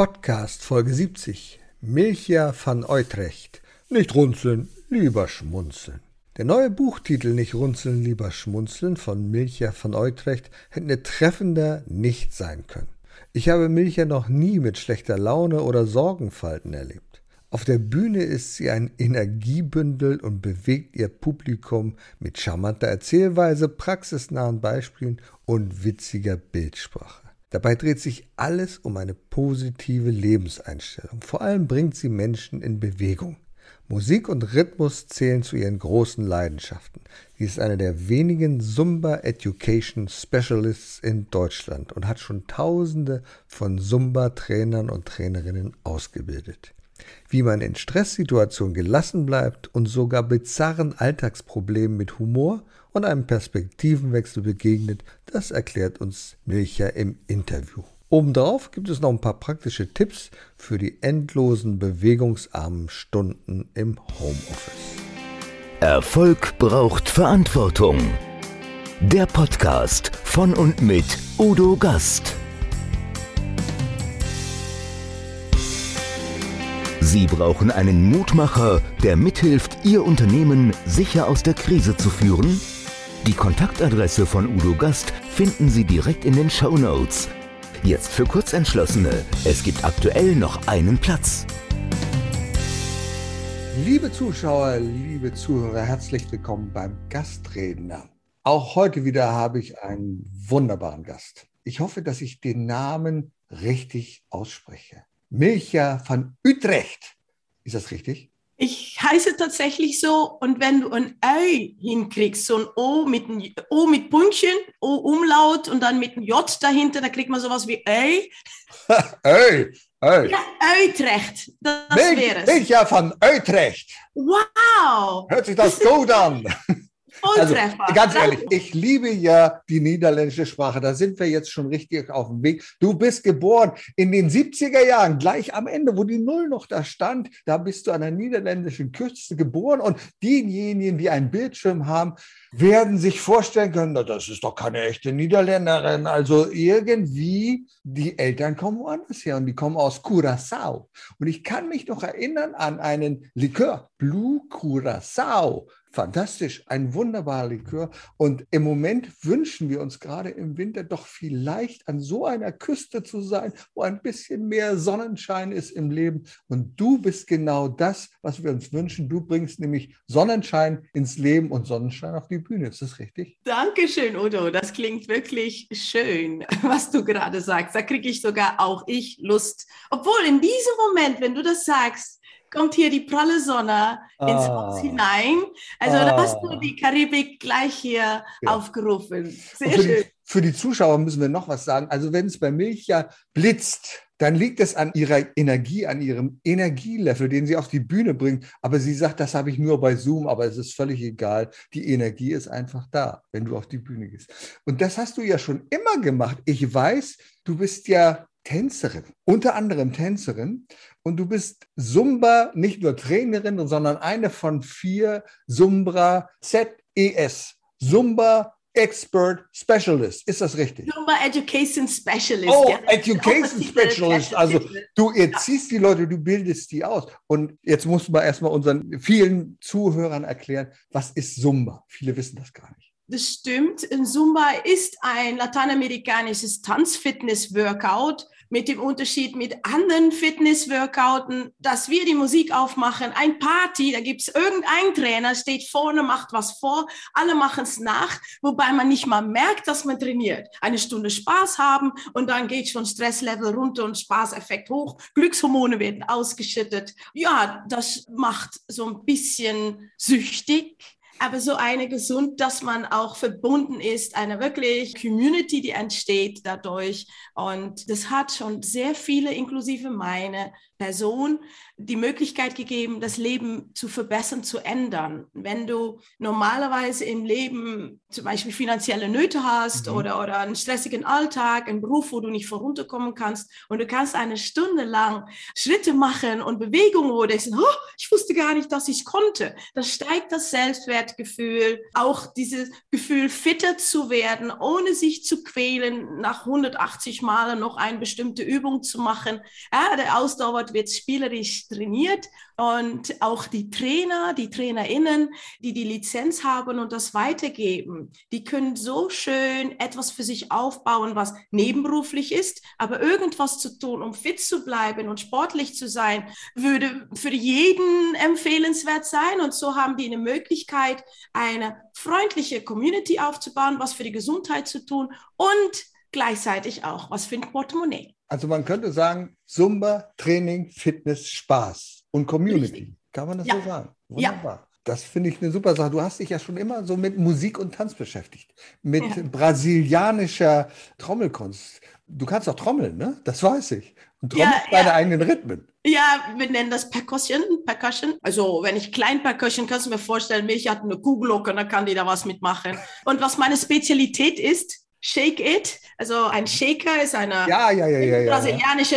Podcast Folge 70. Milcha van Utrecht. Nicht runzeln, lieber schmunzeln. Der neue Buchtitel Nicht runzeln, lieber schmunzeln von Milcha van Utrecht hätte treffender nicht sein können. Ich habe Milcha noch nie mit schlechter Laune oder Sorgenfalten erlebt. Auf der Bühne ist sie ein Energiebündel und bewegt ihr Publikum mit charmanter Erzählweise, praxisnahen Beispielen und witziger Bildsprache. Dabei dreht sich alles um eine positive Lebenseinstellung. Vor allem bringt sie Menschen in Bewegung. Musik und Rhythmus zählen zu ihren großen Leidenschaften. Sie ist eine der wenigen Zumba Education Specialists in Deutschland und hat schon Tausende von Zumba-Trainern und Trainerinnen ausgebildet. Wie man in Stresssituationen gelassen bleibt und sogar bizarren Alltagsproblemen mit Humor und einem Perspektivenwechsel begegnet, das erklärt uns Milcha im Interview. Obendrauf gibt es noch ein paar praktische Tipps für die endlosen bewegungsarmen Stunden im Homeoffice. Erfolg braucht Verantwortung. Der Podcast von und mit Udo Gast. Sie brauchen einen Mutmacher, der mithilft, Ihr Unternehmen sicher aus der Krise zu führen? Die Kontaktadresse von Udo Gast finden Sie direkt in den Show Notes. Jetzt für Kurzentschlossene. Es gibt aktuell noch einen Platz. Liebe Zuschauer, liebe Zuhörer, herzlich willkommen beim Gastredner. Auch heute wieder habe ich einen wunderbaren Gast. Ich hoffe, dass ich den Namen richtig ausspreche. Milcha van Utrecht. Ist das richtig? Ich heiße tatsächlich so und wenn du ein Ei hinkriegst, so ein O mit, ein o mit Punktchen, O Umlaut und dann mit einem J dahinter, dann kriegt man sowas wie Ei. Ei, Ei. Ja, Utrecht, das wäre es. Ich ja von Utrecht. Wow. Hört sich das gut an. Also, ganz ehrlich, ich liebe ja die niederländische Sprache. Da sind wir jetzt schon richtig auf dem Weg. Du bist geboren in den 70er Jahren, gleich am Ende, wo die Null noch da stand. Da bist du an der niederländischen Küste geboren. Und diejenigen, die einen Bildschirm haben, werden sich vorstellen können, na, das ist doch keine echte Niederländerin. Also irgendwie, die Eltern kommen woanders her und die kommen aus Curaçao. Und ich kann mich noch erinnern an einen Likör, Blue Curaçao. Fantastisch, ein wunderbarer Likör. Und im Moment wünschen wir uns gerade im Winter doch vielleicht an so einer Küste zu sein, wo ein bisschen mehr Sonnenschein ist im Leben. Und du bist genau das, was wir uns wünschen. Du bringst nämlich Sonnenschein ins Leben und Sonnenschein auf die Bühne. Ist das richtig? Dankeschön, Udo. Das klingt wirklich schön, was du gerade sagst. Da kriege ich sogar auch ich Lust. Obwohl in diesem Moment, wenn du das sagst, kommt hier die pralle Sonne ins Ah. Haus hinein. Also da hast Ah. du die Karibik gleich hier Ja. aufgerufen. Sehr für, schön. die, für die Zuschauer müssen wir noch was sagen. Also wenn es bei Milch ja blitzt, dann liegt es an ihrer Energie, an ihrem Energielevel, den sie auf die Bühne bringt. Aber sie sagt, das habe ich nur bei Zoom, aber es ist völlig egal. Die Energie ist einfach da, wenn du auf die Bühne gehst. Und das hast du ja schon immer gemacht. Ich weiß, du bist ja Tänzerin, unter anderem Tänzerin. Und du bist Zumba, nicht nur Trainerin, sondern eine von vier Zumba ZES, Zumba Expert Specialist. Ist das richtig? Zumba Education Specialist. Oh, Ja, Education Specialist. Also du erziehst die Leute, du bildest die aus. Und jetzt musst du mal erstmal unseren vielen Zuhörern erklären, was ist Zumba? Viele wissen das gar nicht. Das stimmt. Zumba ist ein lateinamerikanisches Tanzfitness-Workout mit dem Unterschied mit anderen Fitness-Workouten, dass wir die Musik aufmachen, ein Party, da gibt es irgendein Trainer, steht vorne, macht was vor, alle machen es nach, wobei man nicht mal merkt, dass man trainiert. Eine Stunde Spaß haben und dann geht schon Stresslevel runter und Spaßeffekt hoch, Glückshormone werden ausgeschüttet. Ja, das macht so ein bisschen süchtig aber so eine gesund, dass man auch verbunden ist, eine wirklich Community, die entsteht dadurch. Und das hat schon sehr viele, inklusive meine Person, die Möglichkeit gegeben, das Leben zu verbessern, zu ändern. Wenn du normalerweise im Leben zum Beispiel finanzielle Nöte hast Mhm. oder, oder einen stressigen Alltag, einen Beruf, wo du nicht vorunterkommen kannst und du kannst eine Stunde lang Schritte machen und Bewegungen, wo du denkst, oh, ich wusste gar nicht, dass ich konnte, dann steigt das Selbstwert Selbstwertgefühl, auch dieses Gefühl, fitter zu werden, ohne sich zu quälen, nach 180 Malen noch eine bestimmte Übung zu machen. Ja, der Ausdauer wird spielerisch trainiert und auch die Trainer, die TrainerInnen, die die Lizenz haben und das weitergeben, die können so schön etwas für sich aufbauen, was nebenberuflich ist, aber irgendwas zu tun, um fit zu bleiben und sportlich zu sein, würde für jeden empfehlenswert sein. Und so haben die eine Möglichkeit, eine freundliche Community aufzubauen, was für die Gesundheit zu tun und gleichzeitig auch was für ein Portemonnaie. Also man könnte sagen, Zumba, Training, Fitness, Spaß und Community. Richtig. Kann man das ja. so sagen? Wunderbar. Ja. Das finde ich eine super Sache. Du hast dich ja schon immer so mit Musik und Tanz beschäftigt. Mit ja. brasilianischer Trommelkunst. Du kannst auch trommeln, ne? Das weiß ich. Und trommelst ja, deine eigenen Rhythmen. Ja, wir nennen das Percussion. Percussion. Also, wenn ich klein Percussion, kannst du mir vorstellen, Milch hat eine Kuhglocke, dann kann die da was mitmachen. Und was meine Spezialität ist, Shake It. Also ein Shaker ist eine ja, ja, ja, ja, brasilianische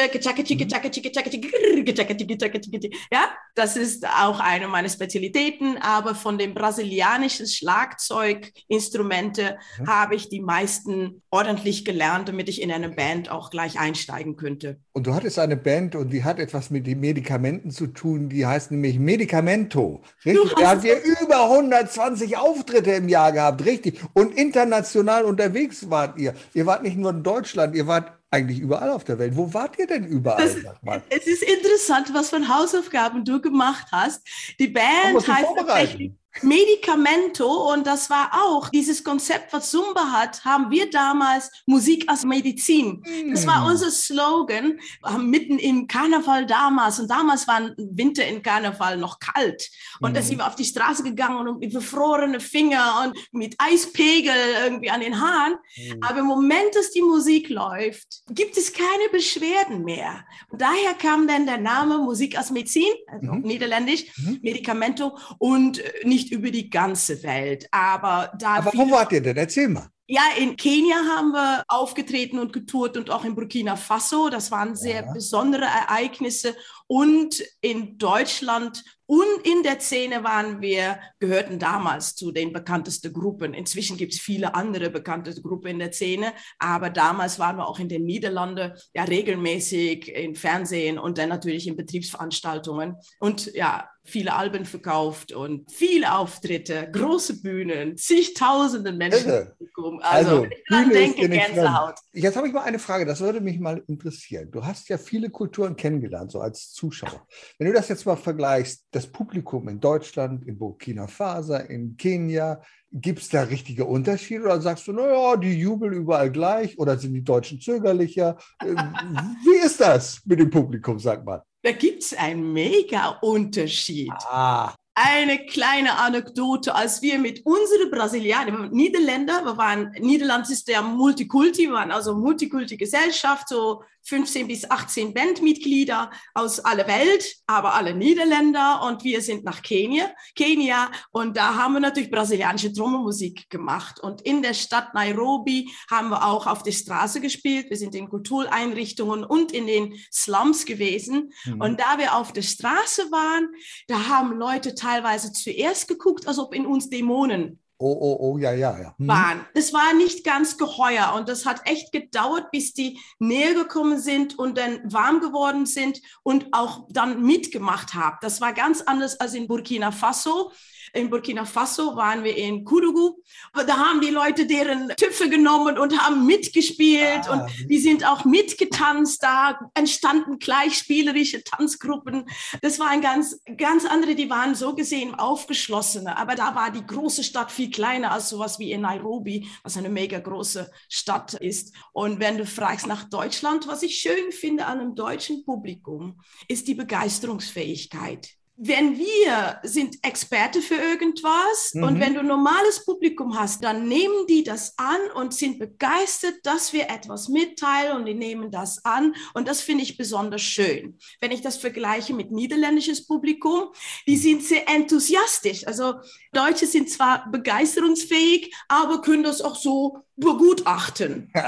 ja, das ist auch eine meiner Spezialitäten, aber von den brasilianischen Schlagzeuginstrumente mhm. habe ich die meisten ordentlich gelernt, damit ich in eine Band auch gleich einsteigen könnte. Und du hattest eine Band und die hat etwas mit den Medikamenten zu tun, die heißt nämlich Medicamento. Richtig? Da habt ihr über 120 Auftritte im Jahr gehabt, richtig? Und international unterwegs wart ihr. Ihr wart nicht nur in Deutschland, ihr wart eigentlich überall auf der Welt. Wo wart ihr denn überall? Das, es ist interessant, was für Hausaufgaben du gemacht hast. Die Band heißt tatsächlich Medicamento und das war auch dieses Konzept, was Zumba hat, haben wir damals Musik als Medizin. Das war mm. unser Slogan mitten im Karneval damals und damals war Winter in Karneval noch kalt und mm. da sind wir auf die Straße gegangen und mit befrorenen Finger und mit Eispegel irgendwie an den Haaren. Mm. Aber im Moment, dass die Musik läuft, gibt es keine Beschwerden mehr. Und daher kam dann der Name Musik als Medizin, also mhm. niederländisch, mhm. Medicamento und äh, nicht nicht über die ganze Welt, aber da. Aber wo wart ihr denn? Erzähl mal. Ja, in Kenia haben wir aufgetreten und getourt und auch in Burkina Faso. Das waren sehr ja. besondere Ereignisse. Und in Deutschland und in der Szene waren wir, gehörten damals zu den bekanntesten Gruppen. Inzwischen gibt es viele andere bekannte Gruppen in der Szene, aber damals waren wir auch in den Niederlanden ja regelmäßig im Fernsehen und dann natürlich in Betriebsveranstaltungen. Und ja, viele Alben verkauft und viele Auftritte, große Bühnen, zigtausende Menschen. Also, also ich dran denke, Gänsehaut. Jetzt habe ich mal eine Frage, das würde mich mal interessieren. Du hast ja viele Kulturen kennengelernt, so als Zuschauer. Wenn du das jetzt mal vergleichst, das Publikum in Deutschland, in Burkina Faso, in Kenia, gibt es da richtige Unterschiede oder sagst du, naja, die jubeln überall gleich oder sind die Deutschen zögerlicher? Äh, wie ist das mit dem Publikum, sag mal? Da gibt es einen mega Unterschied. Ah. Eine kleine Anekdote, als wir mit unseren Brasilianern, Niederländer, wir waren, Niederland ist der Multikulti, wir waren also Multikulti-Gesellschaft, so 15 bis 18 Bandmitglieder aus aller Welt, aber alle Niederländer. Und wir sind nach Kenia, Kenia. Und da haben wir natürlich brasilianische Trommelmusik gemacht. Und in der Stadt Nairobi haben wir auch auf der Straße gespielt, wir sind in Kultureinrichtungen und in den Slums gewesen. Mhm. und da wir auf der Straße waren, da haben Leute teilweise zuerst geguckt, als ob in uns Dämonen Oh, oh, oh, ja, ja, ja. Hm. Waren. Das war nicht ganz geheuer und das hat echt gedauert, bis die näher gekommen sind und dann warm geworden sind und auch dann mitgemacht haben. Das war ganz anders als in Burkina Faso in Burkina Faso waren wir in Kurugu. Da haben die Leute deren Tüpfe genommen und haben mitgespielt ah. und die sind auch mitgetanzt. Da entstanden gleichspielerische Tanzgruppen. Das war ein ganz, ganz andere, die waren so gesehen aufgeschlossener. Aber da war die große Stadt viel kleiner als sowas wie in Nairobi, was eine mega große Stadt ist. Und wenn du fragst nach Deutschland, was ich schön finde an einem deutschen Publikum, ist die Begeisterungsfähigkeit wenn wir sind Experte für irgendwas mhm. und wenn du normales Publikum hast, dann nehmen die das an und sind begeistert, dass wir etwas mitteilen und die nehmen das an und das finde ich besonders schön. Wenn ich das vergleiche mit niederländisches Publikum, die sind sehr enthusiastisch. Also Deutsche sind zwar begeisterungsfähig, aber können das auch so begutachten.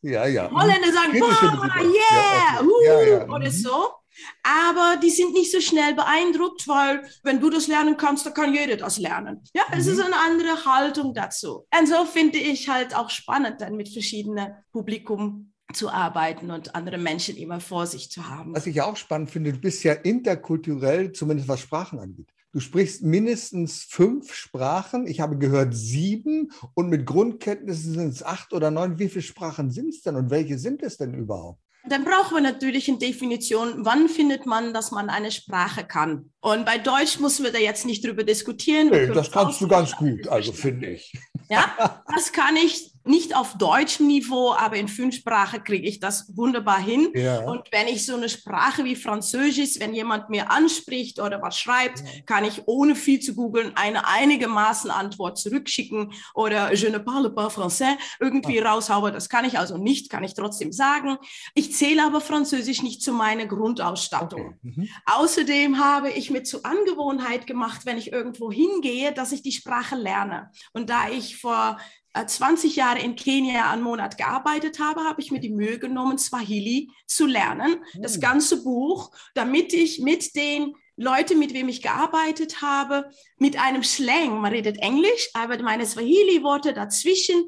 Ja, ja. ja. Holländer sagen, boah, yeah, ja, uh, ja, oder mhm. so. Aber die sind nicht so schnell beeindruckt, weil wenn du das lernen kannst, dann kann jeder das lernen. Ja, mhm. es ist eine andere Haltung dazu. Und so finde ich halt auch spannend, dann mit verschiedenen Publikum zu arbeiten und andere Menschen immer vor sich zu haben. Was ich auch spannend finde, du bist ja interkulturell, zumindest was Sprachen angeht. Du sprichst mindestens fünf Sprachen. Ich habe gehört sieben und mit Grundkenntnissen sind es acht oder neun. Wie viele Sprachen sind es denn und welche sind es denn überhaupt? Dann brauchen wir natürlich eine Definition, wann findet man, dass man eine Sprache kann. Und bei Deutsch müssen wir da jetzt nicht drüber diskutieren. Nee, das kannst du ganz gut, also finde ich. Ja, das kann ich nicht auf deutschem Niveau, aber in fünf Sprachen kriege ich das wunderbar hin. Ja. Und wenn ich so eine Sprache wie Französisch, wenn jemand mir anspricht oder was schreibt, kann ich ohne viel zu googeln eine einigermaßen Antwort zurückschicken oder je ne parle pas français irgendwie ah. raushauen. Das kann ich also nicht, kann ich trotzdem sagen. Ich zähle aber Französisch nicht zu meiner Grundausstattung. Okay. Mhm. Außerdem habe ich mir zur Angewohnheit gemacht, wenn ich irgendwo hingehe, dass ich die Sprache lerne. Und da ich vor 20 äh, Jahre in Kenia einen Monat gearbeitet habe, habe ich mir die Mühe genommen, Swahili zu lernen, das hm. ganze Buch, damit ich mit den Leuten, mit wem ich gearbeitet habe, mit einem Slang, man redet Englisch, aber meine Swahili-Worte dazwischen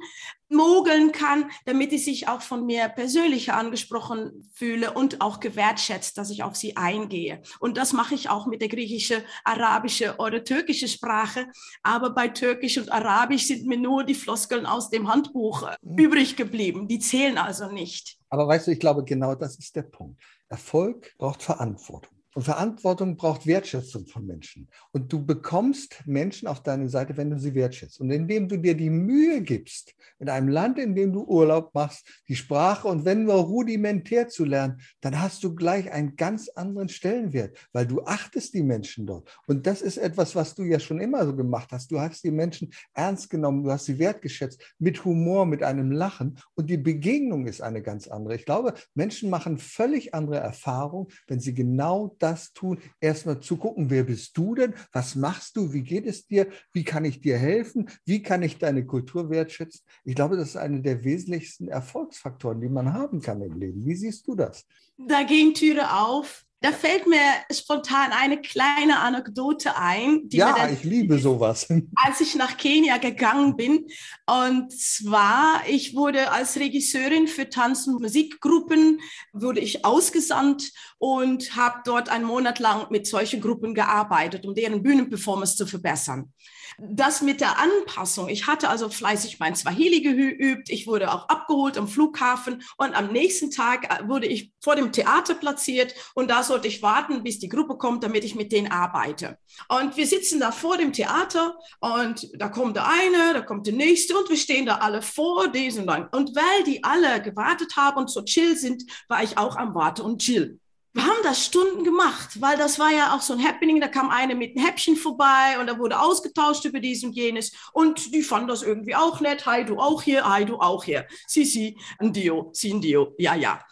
mogeln kann, damit ich sich auch von mir persönlich angesprochen fühle und auch gewertschätzt, dass ich auf sie eingehe. Und das mache ich auch mit der griechische, arabische oder türkische Sprache. Aber bei Türkisch und Arabisch sind mir nur die Floskeln aus dem Handbuch mhm. übrig geblieben. Die zählen also nicht. Aber weißt du, ich glaube, genau das ist der Punkt. Erfolg braucht Verantwortung. Und Verantwortung braucht Wertschätzung von Menschen. Und du bekommst Menschen auf deine Seite, wenn du sie wertschätzt. Und indem du dir die Mühe gibst, in einem Land, in dem du Urlaub machst, die Sprache und wenn nur rudimentär zu lernen, dann hast du gleich einen ganz anderen Stellenwert, weil du achtest die Menschen dort. Und das ist etwas, was du ja schon immer so gemacht hast. Du hast die Menschen ernst genommen, du hast sie wertgeschätzt, mit Humor, mit einem Lachen. Und die Begegnung ist eine ganz andere. Ich glaube, Menschen machen völlig andere Erfahrungen, wenn sie genau das tun, erstmal zu gucken, wer bist du denn? Was machst du? Wie geht es dir? Wie kann ich dir helfen? Wie kann ich deine Kultur wertschätzen? Ich glaube, das ist einer der wesentlichsten Erfolgsfaktoren, die man haben kann im Leben. Wie siehst du das? Da gehen Türe auf da fällt mir spontan eine kleine Anekdote ein. ja, dann, ich liebe sowas. Als ich nach Kenia gegangen bin. Und zwar, ich wurde als Regisseurin für Tanz- und Musikgruppen, wurde ich ausgesandt und habe dort einen Monat lang mit solchen Gruppen gearbeitet, um deren Bühnenperformance zu verbessern das mit der Anpassung. Ich hatte also fleißig mein Swahili geübt. Ich wurde auch abgeholt am Flughafen und am nächsten Tag äh, wurde ich vor dem Theater platziert und da sollte ich warten, bis die Gruppe kommt, damit ich mit denen arbeite. Und wir sitzen da vor dem Theater und da kommt der eine, da kommt der nächste und wir stehen da alle vor diesem lang. Und weil die alle gewartet haben und so chill sind, war ich auch am Warten und chill wir haben das Stunden gemacht, weil das war ja auch so ein Happening. Da kam eine mit einem Häppchen vorbei und da wurde ausgetauscht über dies und jenes. Und die fanden das irgendwie auch nett. Hi, du auch hier, hi, du auch hier. Si, si, ein Dio, si, ein Dio. Ja, ja.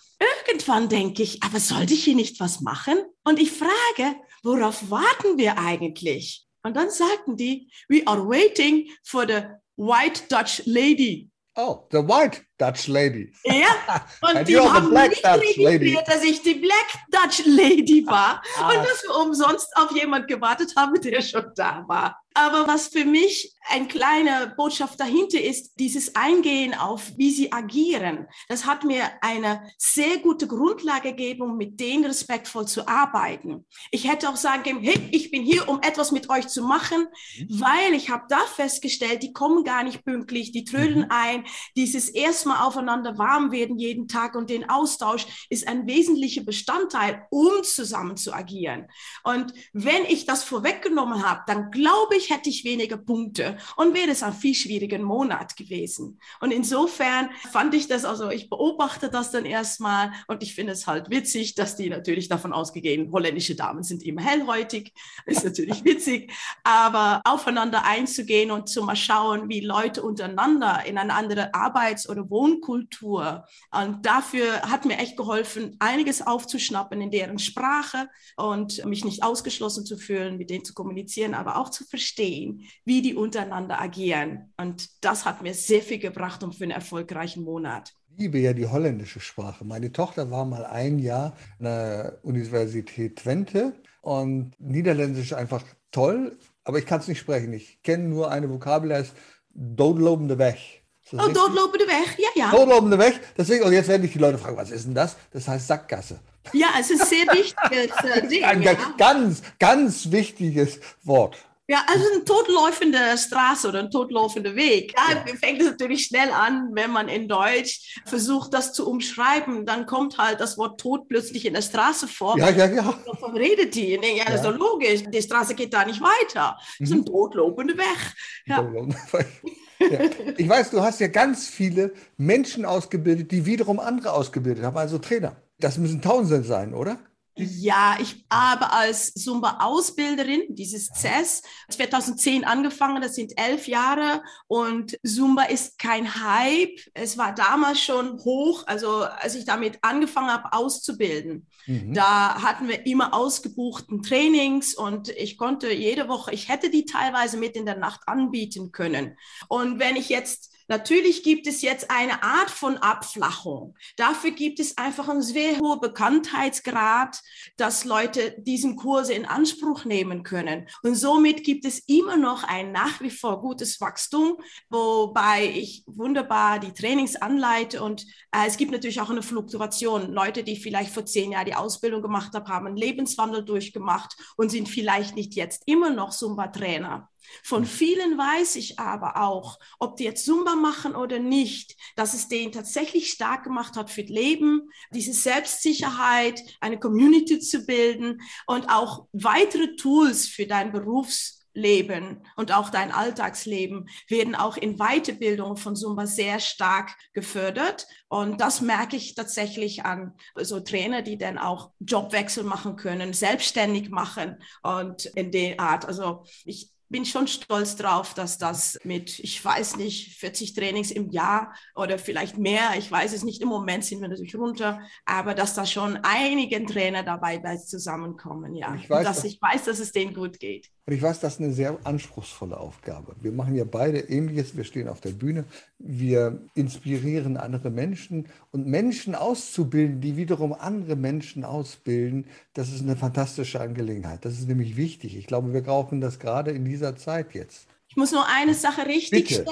Irgendwann denke ich, aber sollte ich hier nicht was machen? Und ich frage, worauf warten wir eigentlich? Und dann sagten die, we are waiting for the white Dutch lady. Oh, the white Dutch Lady. Ja, und die haben nicht registriert, dass ich die Black Dutch Lady war ah. und dass wir umsonst auf jemand gewartet haben, der schon da war. Aber was für mich ein kleine Botschaft dahinter ist, dieses Eingehen auf, wie sie agieren. Das hat mir eine sehr gute Grundlage gegeben, um mit denen respektvoll zu arbeiten. Ich hätte auch sagen können, hey, ich bin hier, um etwas mit euch zu machen, mhm. weil ich habe da festgestellt, die kommen gar nicht pünktlich, die trödeln mhm. ein. Dieses erstmal aufeinander warm werden jeden Tag und den Austausch ist ein wesentlicher Bestandteil, um zusammen zu agieren. Und wenn ich das vorweggenommen habe, dann glaube ich, hätte ich weniger Punkte und wäre es ein viel schwieriger Monat gewesen. Und insofern fand ich das, also ich beobachte das dann erstmal und ich finde es halt witzig, dass die natürlich davon ausgehen, holländische Damen sind immer hellhäutig, ist natürlich witzig, aber aufeinander einzugehen und zu mal schauen, wie Leute untereinander in eine andere Arbeits- oder Wohnkultur und dafür hat mir echt geholfen, einiges aufzuschnappen in deren Sprache und mich nicht ausgeschlossen zu fühlen, mit denen zu kommunizieren, aber auch zu verstehen, wie die untereinander agieren. Und das hat mir sehr viel gebracht um für einen erfolgreichen Monat. liebe ja die holländische Sprache. Meine Tochter war mal ein Jahr an der Universität Twente und Niederländisch einfach toll, aber ich kann es nicht sprechen. Ich kenne nur eine Vokabel, die heißt doodlopende Weg. Oh, doodlopende Weg, ja, ja. Doodlopende Weg. Deswegen, und jetzt werden mich die Leute fragen, was ist denn das? Das heißt Sackgasse. Ja, es ist sehr wichtiges äh, Ding. Ein ja. ganz, ganz wichtiges Wort. Ja, also ein totlaufende Straße oder ein totlaufender Weg. Da ja. fängt es natürlich schnell an, wenn man in Deutsch versucht, das zu umschreiben. Dann kommt halt das Wort tot plötzlich in der Straße vor. Ja, ja, ja. Wovon redet die? Ja, ja, das ist doch logisch. Die Straße geht da nicht weiter. Das ist ein mhm. totlaufender Weg. Ja. Ja. Ich weiß, du hast ja ganz viele Menschen ausgebildet, die wiederum andere ausgebildet haben, also Trainer. Das müssen Tausende sein, oder? Ja, ich habe als Zumba-Ausbilderin dieses CES 2010 angefangen, das sind elf Jahre und Zumba ist kein Hype. Es war damals schon hoch, also als ich damit angefangen habe auszubilden. Mhm. Da hatten wir immer ausgebuchten Trainings und ich konnte jede Woche, ich hätte die teilweise mit in der Nacht anbieten können. Und wenn ich jetzt Natürlich gibt es jetzt eine Art von Abflachung. Dafür gibt es einfach einen sehr hohen Bekanntheitsgrad, dass Leute diesen Kurse in Anspruch nehmen können. Und somit gibt es immer noch ein nach wie vor gutes Wachstum, wobei ich wunderbar die Trainings anleite. Und äh, es gibt natürlich auch eine Fluktuation. Leute, die vielleicht vor zehn Jahren die Ausbildung gemacht haben, haben einen Lebenswandel durchgemacht und sind vielleicht nicht jetzt immer noch Zumba-Trainer. Von vielen weiß ich aber auch, ob die jetzt Zumba machen oder nicht, dass es den tatsächlich stark gemacht hat für das Leben, diese Selbstsicherheit, eine Community zu bilden und auch weitere Tools für dein Berufsleben und auch dein Alltagsleben werden auch in Weiterbildung von Zumba sehr stark gefördert. Und das merke ich tatsächlich an so Trainer, die dann auch Jobwechsel machen können, selbstständig machen und in der Art. Also ich bin schon stolz drauf, dass das mit, ich weiß nicht, 40 Trainings im Jahr oder vielleicht mehr, ich weiß es nicht, im Moment sind wir natürlich runter, aber dass da schon einige Trainer dabei zusammenkommen, ja. Ich weiß, dass, dass ich weiß, dass es denen gut geht. Und ich weiß, das ist eine sehr anspruchsvolle Aufgabe. Wir machen ja beide Ähnliches. Wir stehen auf der Bühne, wir inspirieren andere Menschen und Menschen auszubilden, die wiederum andere Menschen ausbilden, das ist eine fantastische Angelegenheit. Das ist nämlich wichtig. Ich glaube, wir brauchen das gerade in dieser Zeit jetzt. Ich muss nur eine Sache richtigstellen,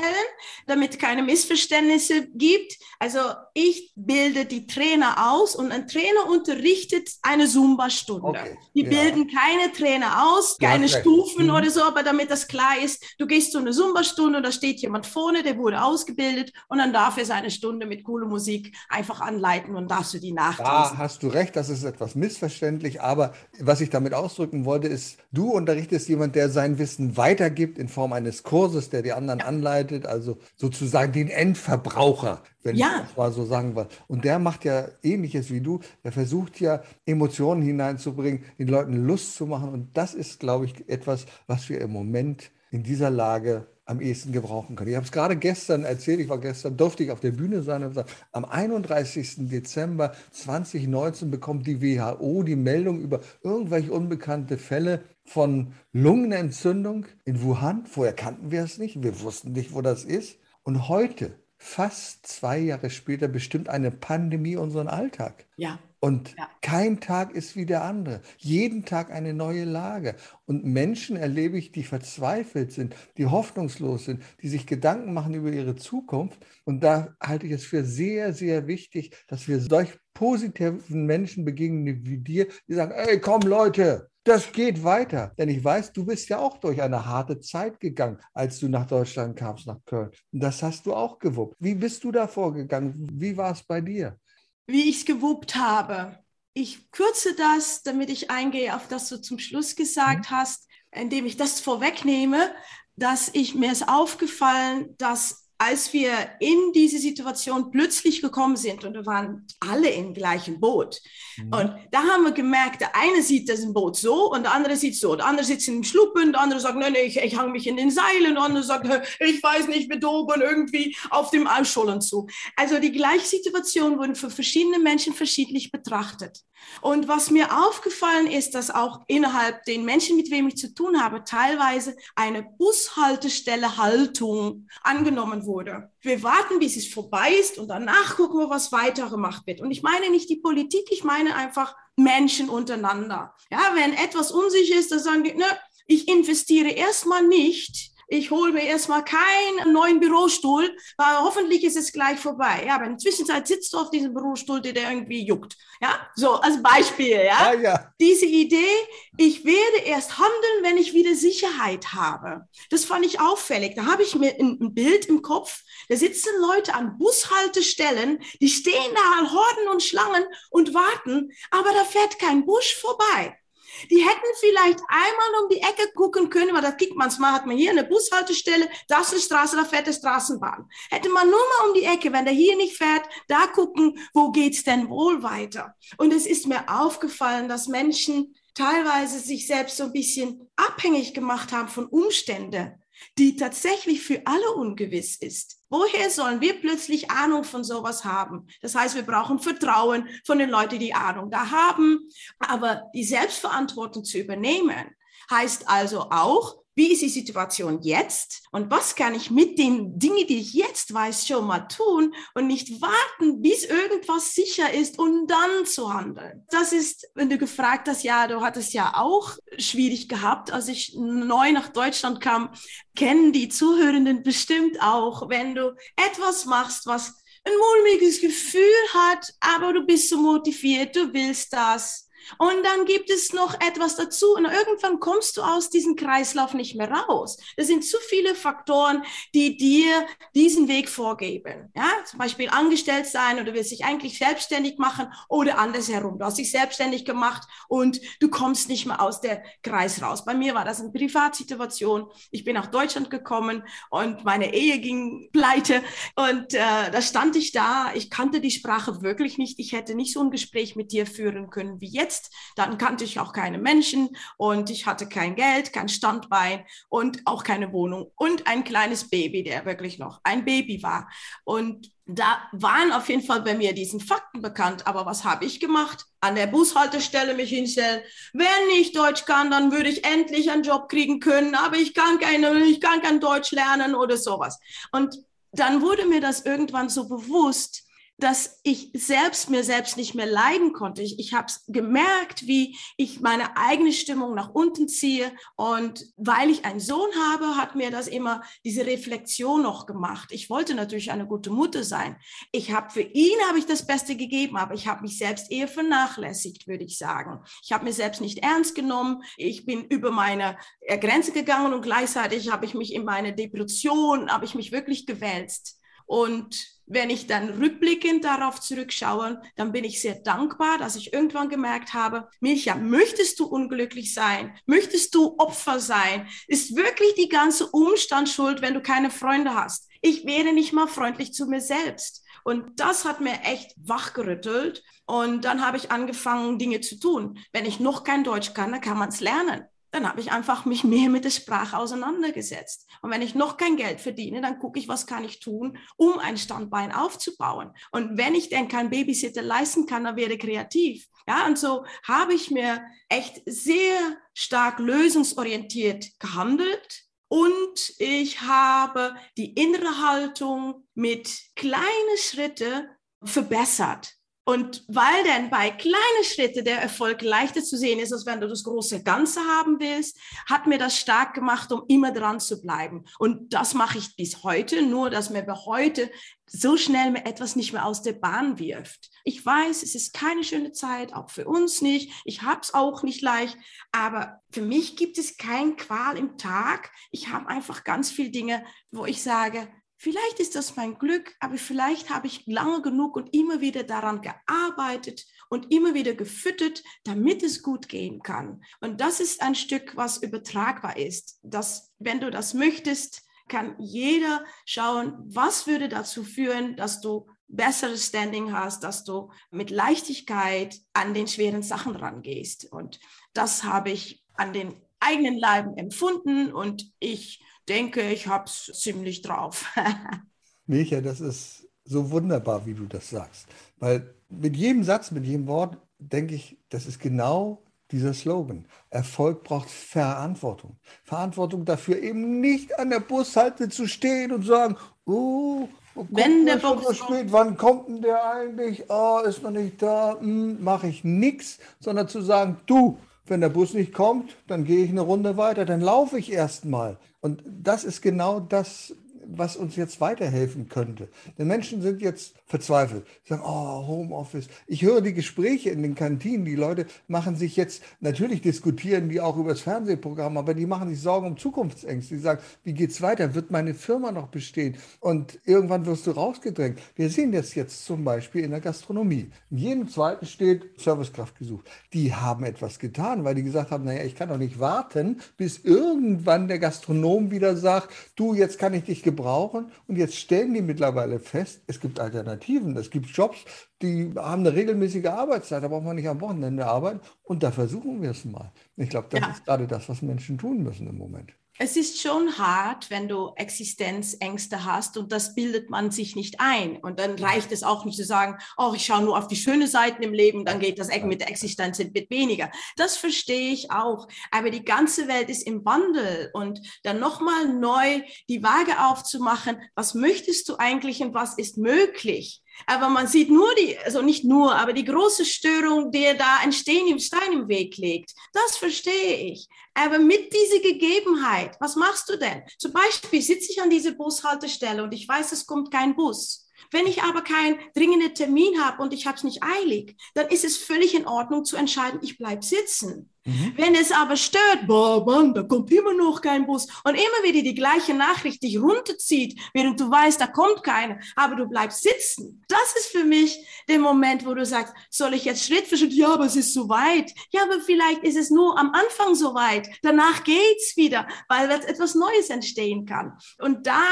damit keine Missverständnisse gibt. Also ich bilde die Trainer aus und ein Trainer unterrichtet eine Zumba-Stunde. Okay. Die ja. bilden keine Trainer aus, keine Stufen mhm. oder so, aber damit das klar ist, du gehst zu einer Zumba-Stunde und da steht jemand vorne, der wurde ausgebildet und dann darf er seine Stunde mit cooler Musik einfach anleiten und darfst du die nachtanzen. Da hast du recht, das ist etwas missverständlich, aber was ich damit ausdrücken wollte, ist, du unterrichtest jemand, der sein Wissen weitergibt in Form eines eines Kurses, der die anderen ja. anleitet, also sozusagen den Endverbraucher, wenn ja. ich das mal so sagen will. Und der macht ja ähnliches wie du. Der versucht ja Emotionen hineinzubringen, den Leuten Lust zu machen. Und das ist, glaube ich, etwas, was wir im Moment in dieser Lage am ehesten gebrauchen können. Ich habe es gerade gestern erzählt, ich war gestern, durfte ich auf der Bühne sein und gesagt, am 31. Dezember 2019 bekommt die WHO die Meldung über irgendwelche unbekannte Fälle von Lungenentzündung in Wuhan. Vorher kannten wir es nicht, wir wussten nicht, wo das ist. Und heute, fast zwei Jahre später, bestimmt eine Pandemie unseren Alltag. Ja. Und ja. kein Tag ist wie der andere. Jeden Tag eine neue Lage. Und Menschen erlebe ich, die verzweifelt sind, die hoffnungslos sind, die sich Gedanken machen über ihre Zukunft. Und da halte ich es für sehr, sehr wichtig, dass wir solch positiven Menschen begegnen wie dir, die sagen, ey, komm Leute, das geht weiter. Denn ich weiß, du bist ja auch durch eine harte Zeit gegangen, als du nach Deutschland kamst, nach Köln. Und das hast du auch gewuppt. Wie bist du da vorgegangen? Wie war es bei dir? Wie ich es gewuppt habe. Ich kürze das, damit ich eingehe auf das, was du zum Schluss gesagt mhm. hast, indem ich das vorwegnehme, dass ich mir ist aufgefallen, dass als wir in diese Situation plötzlich gekommen sind und wir waren alle im gleichen Boot. Mhm. Und da haben wir gemerkt, der eine sieht das Boot so und der andere sieht so. Der andere sitzt im Schluppen, der andere sagt, nein, nee, ich, ich hang mich in den Seilen. Der andere sagt, ich weiß nicht, wir doben irgendwie auf dem Ausschollen zu. Also die gleiche Situation wurden für verschiedene Menschen verschiedentlich betrachtet. Und was mir aufgefallen ist, dass auch innerhalb den Menschen, mit wem ich zu tun habe, teilweise eine Bushaltestelle Haltung angenommen wurde. Wir warten, bis es vorbei ist und danach gucken wir, was weiter gemacht wird. Und ich meine nicht die Politik, ich meine einfach Menschen untereinander. Ja, wenn etwas unsicher ist, dann sagen die, ne, ich investiere erstmal nicht ich hole mir erstmal keinen neuen Bürostuhl, weil hoffentlich ist es gleich vorbei. Ja, aber in der Zwischenzeit sitzt du auf diesem Bürostuhl, der, der irgendwie juckt. Ja, so als Beispiel, ja? ja, ja. Diese Idee, ich werde erst handeln, wenn ich wieder Sicherheit habe. Das fand ich auffällig. Da habe ich mir ein, ein Bild im Kopf, da sitzen Leute an Bushaltestellen, die stehen da an Horden und Schlangen und warten, aber da fährt kein Busch vorbei. Die hätten vielleicht einmal um die Ecke gucken können, weil das kriegt manchmal, hat man hier eine Bushaltestelle, das ist eine Straße, da fährt eine Straßenbahn. Hätte man nur mal um die Ecke, wenn der hier nicht fährt, da gucken, wo geht's denn wohl weiter? Und es ist mir aufgefallen, dass Menschen teilweise sich selbst so ein bisschen abhängig gemacht haben von Umständen die tatsächlich für alle ungewiss ist. Woher sollen wir plötzlich Ahnung von sowas haben? Das heißt, wir brauchen Vertrauen von den Leuten, die Ahnung da haben. Aber die Selbstverantwortung zu übernehmen, heißt also auch, wie ist die Situation jetzt und was kann ich mit den Dingen, die ich jetzt weiß, schon mal tun und nicht warten, bis irgendwas sicher ist und dann zu handeln. Das ist, wenn du gefragt hast, ja, du hattest ja auch schwierig gehabt, als ich neu nach Deutschland kam, kennen die Zuhörenden bestimmt auch, wenn du etwas machst, was ein mulmiges Gefühl hat, aber du bist so motiviert, du willst das und dann gibt es noch etwas dazu und irgendwann kommst du aus diesem Kreislauf nicht mehr raus. Das sind zu viele Faktoren, die dir diesen Weg vorgeben. Ja, zum Beispiel angestellt sein oder willst dich eigentlich selbstständig machen oder andersherum. Du hast dich selbstständig gemacht und du kommst nicht mehr aus der Kreis raus. Bei mir war das eine Privatsituation. Ich bin nach Deutschland gekommen und meine Ehe ging pleite und äh, da stand ich da. Ich kannte die Sprache wirklich nicht. Ich hätte nicht so ein Gespräch mit dir führen können wie jetzt jetzt. Dann kannte ich auch keine Menschen und ich hatte kein Geld, kein Standbein und auch keine Wohnung und ein kleines Baby, der wirklich noch ein Baby war. Und da waren auf jeden Fall bei mir diesen Fakten bekannt. Aber was habe ich gemacht? An der Bushaltestelle mich hinstellen. Wenn ich Deutsch kann, dann würde ich endlich einen Job kriegen können. Aber ich kann keine, ich kann kein Deutsch lernen oder sowas. Und dann wurde mir das irgendwann so bewusst, dass ich selbst mir selbst nicht mehr leiden konnte. Ich, ich habe gemerkt, wie ich meine eigene Stimmung nach unten ziehe. Und weil ich einen Sohn habe, hat mir das immer diese Reflexion noch gemacht. Ich wollte natürlich eine gute Mutter sein. Ich habe für ihn habe ich das Beste gegeben, aber ich habe mich selbst eher vernachlässigt, würde ich sagen. Ich habe mir selbst nicht ernst genommen. Ich bin über meine Grenze gegangen und gleichzeitig habe ich mich in meine Depression, habe ich mich wirklich gewälzt. Und wenn ich dann rückblickend darauf zurückschaue, dann bin ich sehr dankbar, dass ich irgendwann gemerkt habe, Milcha, möchtest du unglücklich sein? Möchtest du Opfer sein? Ist wirklich die ganze Umstand schuld, wenn du keine Freunde hast? Ich wäre nicht mal freundlich zu mir selbst. Und das hat mir echt wachgerüttelt. Und dann habe ich angefangen, Dinge zu tun. Wenn ich noch kein Deutsch kann, dann kann man es lernen dann habe ich einfach mich mehr mit der Sprache auseinandergesetzt. Und wenn ich noch kein Geld verdiene, dann gucke ich, was kann ich tun, um ein Standbein aufzubauen. Und wenn ich denn kein Babysitter leisten kann, dann werde kreativ. Ja, und so habe ich mir echt sehr stark lösungsorientiert gehandelt. Und ich habe die innere Haltung mit kleinen Schritten verbessert. Und weil denn bei kleinen Schritten der Erfolg leichter zu sehen ist, als wenn du das große Ganze haben willst, hat mir das stark gemacht, um immer dran zu bleiben. Und das mache ich bis heute, nur dass mir bei heute so schnell mir etwas nicht mehr aus der Bahn wirft. Ich weiß, es ist keine schöne Zeit, auch für uns nicht. Ich habe es auch nicht leicht, aber für mich gibt es kein Qual im Tag. Ich habe einfach ganz viele Dinge, wo ich sage, Vielleicht ist das mein Glück, aber vielleicht habe ich lange genug und immer wieder daran gearbeitet und immer wieder gefüttert, damit es gut gehen kann. Und das ist ein Stück, was übertragbar ist. Dass, wenn du das möchtest, kann jeder schauen, was würde dazu führen, dass du besseres Standing hast, dass du mit Leichtigkeit an den schweren Sachen rangehst. Und das habe ich an den eigenen Leiben empfunden und ich denke, ich habe es ziemlich drauf. Milcha, das ist so wunderbar, wie du das sagst. Weil mit jedem Satz, mit jedem Wort denke ich, das ist genau dieser Slogan. Erfolg braucht Verantwortung. Verantwortung dafür, eben nicht an der Bushalte zu stehen und sagen, Oh, oh wenn der Bus so spät, wann kommt denn der eigentlich? Oh, ist noch nicht da, hm, mache ich nichts, sondern zu sagen, du, wenn der Bus nicht kommt, dann gehe ich eine Runde weiter, dann laufe ich erstmal. Und das ist genau das, was uns jetzt weiterhelfen könnte. Denn Menschen sind jetzt verzweifelt. Sie sagen, oh, Homeoffice. Ich höre die Gespräche in den Kantinen. Die Leute machen sich jetzt, natürlich diskutieren die auch über das Fernsehprogramm, aber die machen sich Sorgen um Zukunftsängste. Die sagen, wie geht's weiter? Wird meine Firma noch bestehen? Und irgendwann wirst du rausgedrängt. Wir sehen das jetzt zum Beispiel in der Gastronomie. In jedem zweiten steht Servicekraft gesucht. Die haben etwas getan, weil die gesagt haben, naja, ich kann doch nicht warten, bis irgendwann der Gastronom wieder sagt, du, jetzt kann ich dich gebrauchen. Und jetzt stellen die mittlerweile fest, es gibt Alternativen. Es gibt Jobs, die haben eine regelmäßige Arbeitszeit, da braucht man nicht am Wochenende arbeiten. Und da versuchen wir es mal. Ich glaube, das ja. ist gerade das, was Menschen tun müssen im Moment. Es ist schon hart, wenn du Existenzängste hast und das bildet man sich nicht ein. Und dann reicht es auch nicht zu sagen, oh, ich schaue nur auf die schönen Seiten im Leben, dann geht das mit der Existenz ein bisschen weniger. Das verstehe ich auch. Aber die ganze Welt ist im Wandel und dann nochmal neu die Waage aufzumachen, was möchtest du eigentlich und was ist möglich? Aber man sieht nur die, also nicht nur, aber die große Störung, die da ein Stein im Stein im Weg legt. Das verstehe ich. Aber mit dieser Gegebenheit, was machst du denn? Zum Beispiel sitze ich an dieser Bushaltestelle und ich weiß, es kommt kein Bus. Wenn ich aber keinen dringenden Termin habe und ich habe es nicht eilig, dann ist es völlig in Ordnung zu entscheiden, ich bleibe sitzen. Mhm. Wenn es aber stört, boah, Mann, da kommt immer noch kein Bus und immer wieder die gleiche Nachricht dich runterzieht, während du weißt, da kommt keiner, aber du bleibst sitzen. Das ist für mich der Moment, wo du sagst, soll ich jetzt Schritt für Schritt, ja, aber es ist so weit. Ja, aber vielleicht ist es nur am Anfang so weit. Danach geht's wieder, weil etwas Neues entstehen kann. Und da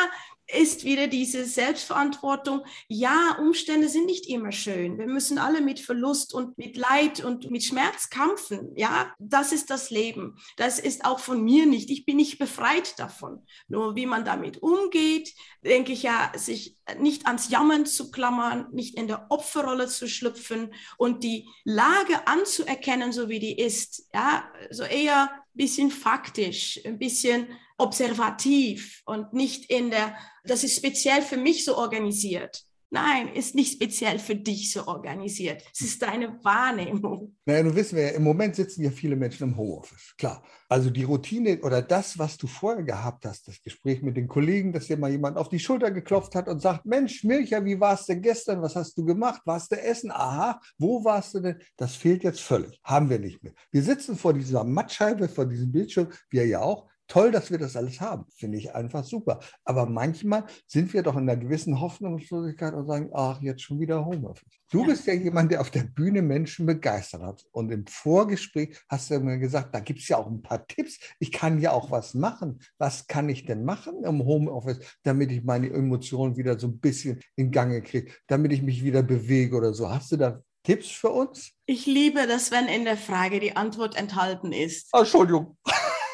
ist wieder diese Selbstverantwortung. Ja, Umstände sind nicht immer schön. Wir müssen alle mit Verlust und mit Leid und mit Schmerz kämpfen. Ja, das ist das Leben. Das ist auch von mir nicht. Ich bin nicht befreit davon. Nur wie man damit umgeht, denke ich ja, sich nicht ans Jammern zu klammern, nicht in der Opferrolle zu schlüpfen und die Lage anzuerkennen, so wie die ist. Ja, so eher bisschen faktisch, ein bisschen observativ und nicht in der, das ist speziell für mich so organisiert. Nein, ist nicht speziell für dich so organisiert. Es ist deine Wahrnehmung. Naja, nun wissen wir ja, im Moment sitzen ja viele Menschen im Homeoffice. Klar. Also die Routine oder das, was du vorher gehabt hast, das Gespräch mit den Kollegen, dass dir mal jemand auf die Schulter geklopft hat und sagt, Mensch, Milcha, wie warst du gestern? Was hast du gemacht? Warst du essen? Aha, wo warst du denn? Das fehlt jetzt völlig. Haben wir nicht mehr. Wir sitzen vor dieser Mattscheibe, vor diesem Bildschirm, wir ja auch, Toll, dass wir das alles haben. Finde ich einfach super. Aber manchmal sind wir doch in einer gewissen Hoffnungslosigkeit und sagen, ach, jetzt schon wieder Homeoffice. Du ja. bist ja jemand, der auf der Bühne Menschen begeistert hat. Und im Vorgespräch hast du mir gesagt, da gibt es ja auch ein paar Tipps. Ich kann ja auch was machen. Was kann ich denn machen im Homeoffice, damit ich meine Emotionen wieder so ein bisschen in Gange kriege, damit ich mich wieder bewege oder so? Hast du da Tipps für uns? Ich liebe das, wenn in der Frage die Antwort enthalten ist. Entschuldigung.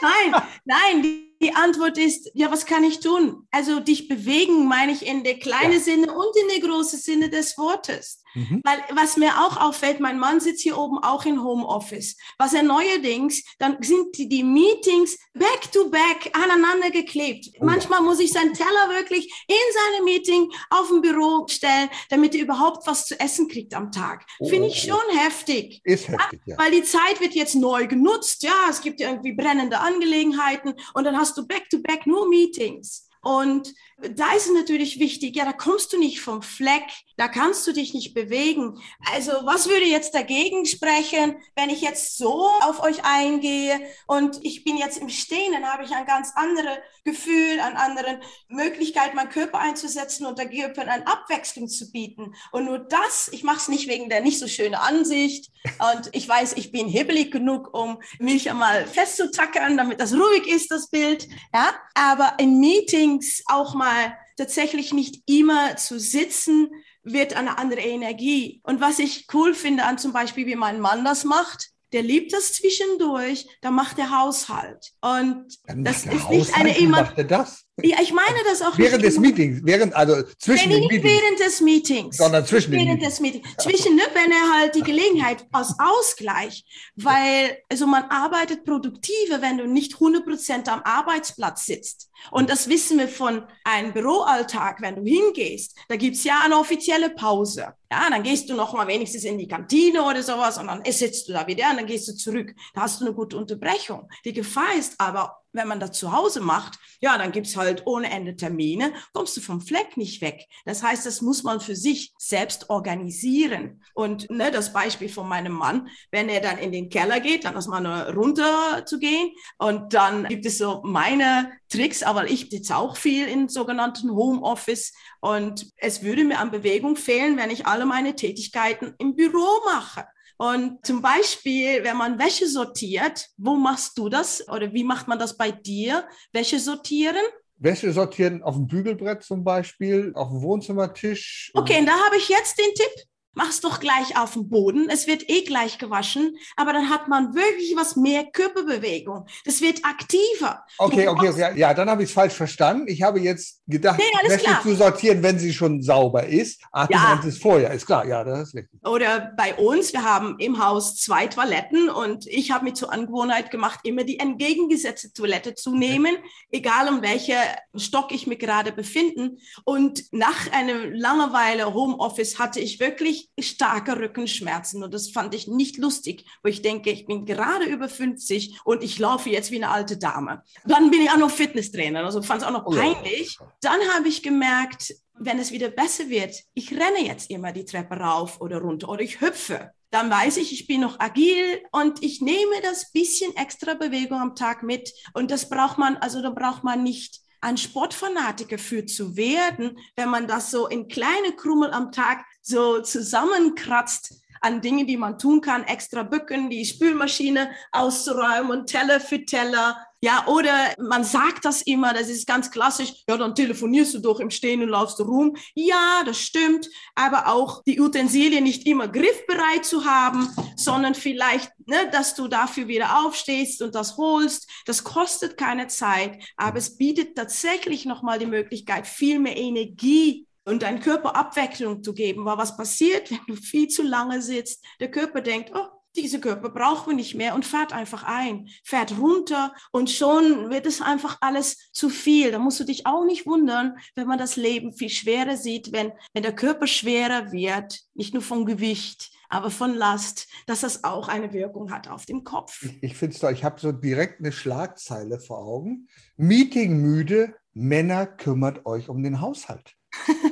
Nein, nein, die, die, Antwort ist, ja, was kann ich tun? Also dich bewegen, meine ich in der kleinen ja. Sinne und in der großen Sinne des Wortes. Mhm. Weil was mir auch auffällt, mein Mann sitzt hier oben auch in Homeoffice. Was er neuerdings, dann sind die, die Meetings back to back aneinander geklebt. Oh. Manchmal muss ich seinen Teller wirklich in seinem Meeting auf dem Büro stellen, damit er überhaupt was zu essen kriegt am Tag. Oh. Finde ich oh, oh. schon heftig. Ist heftig, ja. Weil die Zeit wird jetzt neu genutzt. Ja, es gibt irgendwie brennende Angelegenheiten und dann hast du back to back nur Meetings. Und da ist es natürlich wichtig, ja, da kommst du nicht vom Fleck, da kannst du dich nicht bewegen. Also was würde jetzt dagegen sprechen, wenn ich jetzt so auf euch eingehe und ich bin jetzt im Stehen, dann habe ich ein ganz anderes Gefühl, eine andere Möglichkeit, meinen Körper einzusetzen und der Körper eine Abwechslung zu bieten. Und nur das, ich mache es nicht wegen der nicht so schönen Ansicht und ich weiß, ich bin hibbelig genug, um mich einmal festzutackern, damit das ruhig ist, das Bild. Ja, aber in Meetings auch mal mal tatsächlich nicht immer zu sitzen, wird eine andere Energie. Und was ich cool finde an zum Beispiel, wie mein Mann das macht, der liebt das zwischendurch, da macht der Haushalt. Und Dann das ist nicht eine Haushalt, immer. macht er das? Ja, ich meine das auch Während nicht des Meetings, während, also zwischen Nee, den nicht Meetings. während des Meetings. Sondern zwischen den während Meetings. des Meetings. Zwischen, ne, wenn er halt die Gelegenheit als Ausgleich, weil also man arbeitet produktiver, wenn du nicht 100% am Arbeitsplatz sitzt. Und das wissen wir von einem Büroalltag, wenn du hingehst, da gibt's ja eine offizielle Pause. Ja, dann gehst du noch mal wenigstens in die Kantine oder sowas und dann sitzt du da wieder und dann gehst du zurück. Da hast du eine gute Unterbrechung. Die Gefahr ist aber, wenn man das zu Hause macht, ja, dann gibt's halt ohne Ende Termine, kommst du vom Fleck nicht weg. Das heißt, das muss man für sich selbst organisieren. Und ne, das Beispiel von meinem Mann, wenn er dann in den Keller geht, dann erstmal nur runter zu gehen und dann gibt es so meine Tricks, aber ich sitze auch viel in sogenannten Homeoffice und es würde mir an Bewegung fehlen, wenn ich alle meine Tätigkeiten im Büro mache. Und zum Beispiel, wenn man Wäsche sortiert, wo machst du das oder wie macht man das bei dir? Wäsche sortieren? Wäsche sortieren auf dem Bügelbrett zum Beispiel, auf dem Wohnzimmertisch. Okay, und da habe ich jetzt den Tipp. Mach's doch gleich auf dem Boden. Es wird eh gleich gewaschen, aber dann hat man wirklich was mehr Körperbewegung. Das wird aktiver. Okay, okay, okay. Ja, dann habe ich es falsch verstanden. Ich habe jetzt gedacht, Nee, alles Wäsche klar. zu sortieren, wenn sie schon sauber ist. Ach, du Ja. es vorher. Ist klar, ja, das ist richtig. Oder bei uns, wir haben im Haus zwei Toiletten und ich habe mir zur Angewohnheit gemacht, immer die entgegengesetzte Toilette zu nehmen, egal um welcher Stock ich mich gerade befinde. Und nach einer Langeweile Homeoffice hatte ich wirklich starke Rückenschmerzen und das fand ich nicht lustig, wo ich denke, ich bin gerade über 50 und ich laufe jetzt wie eine alte Dame. Dann bin ich auch noch Fitnesstrainer, also fand es auch noch Oh ja. peinlich. Dann habe ich gemerkt, wenn es wieder besser wird, ich renne jetzt immer die Treppe rauf oder runter oder ich hüpfe. Dann weiß ich, ich bin noch agil und ich nehme das bisschen extra Bewegung am Tag mit. Und das braucht man, also da braucht man nicht ein Sportfanatiker für zu werden, wenn man das so in kleine Krümmel am Tag so zusammenkratzt an Dingen, die man tun kann, extra bücken, die Spülmaschine auszuräumen und Teller für Teller. Ja, oder man sagt das immer, das ist ganz klassisch, ja, dann telefonierst du doch im Stehen und laufst rum. Ja, das stimmt, aber auch die Utensilien nicht immer griffbereit zu haben, sondern vielleicht, ne, dass du dafür wieder aufstehst und das holst. Das kostet keine Zeit, aber es bietet tatsächlich nochmal die Möglichkeit, viel mehr Energie und deinem Körper Abwechslung zu geben. Weil was passiert, wenn du viel zu lange sitzt? Der Körper denkt, oh, diese Körper brauchen wir nicht mehr und fährt einfach ein, fährt runter und schon wird es einfach alles zu viel. Da musst du dich auch nicht wundern, wenn man das Leben viel schwerer sieht, wenn, wenn der Körper schwerer wird, nicht nur vom Gewicht, aber von Last, dass das auch eine Wirkung hat auf den Kopf. Ich finde es toll. Ich habe so direkt eine Schlagzeile vor Augen. Meetingmüde, Männer kümmert euch um den Haushalt.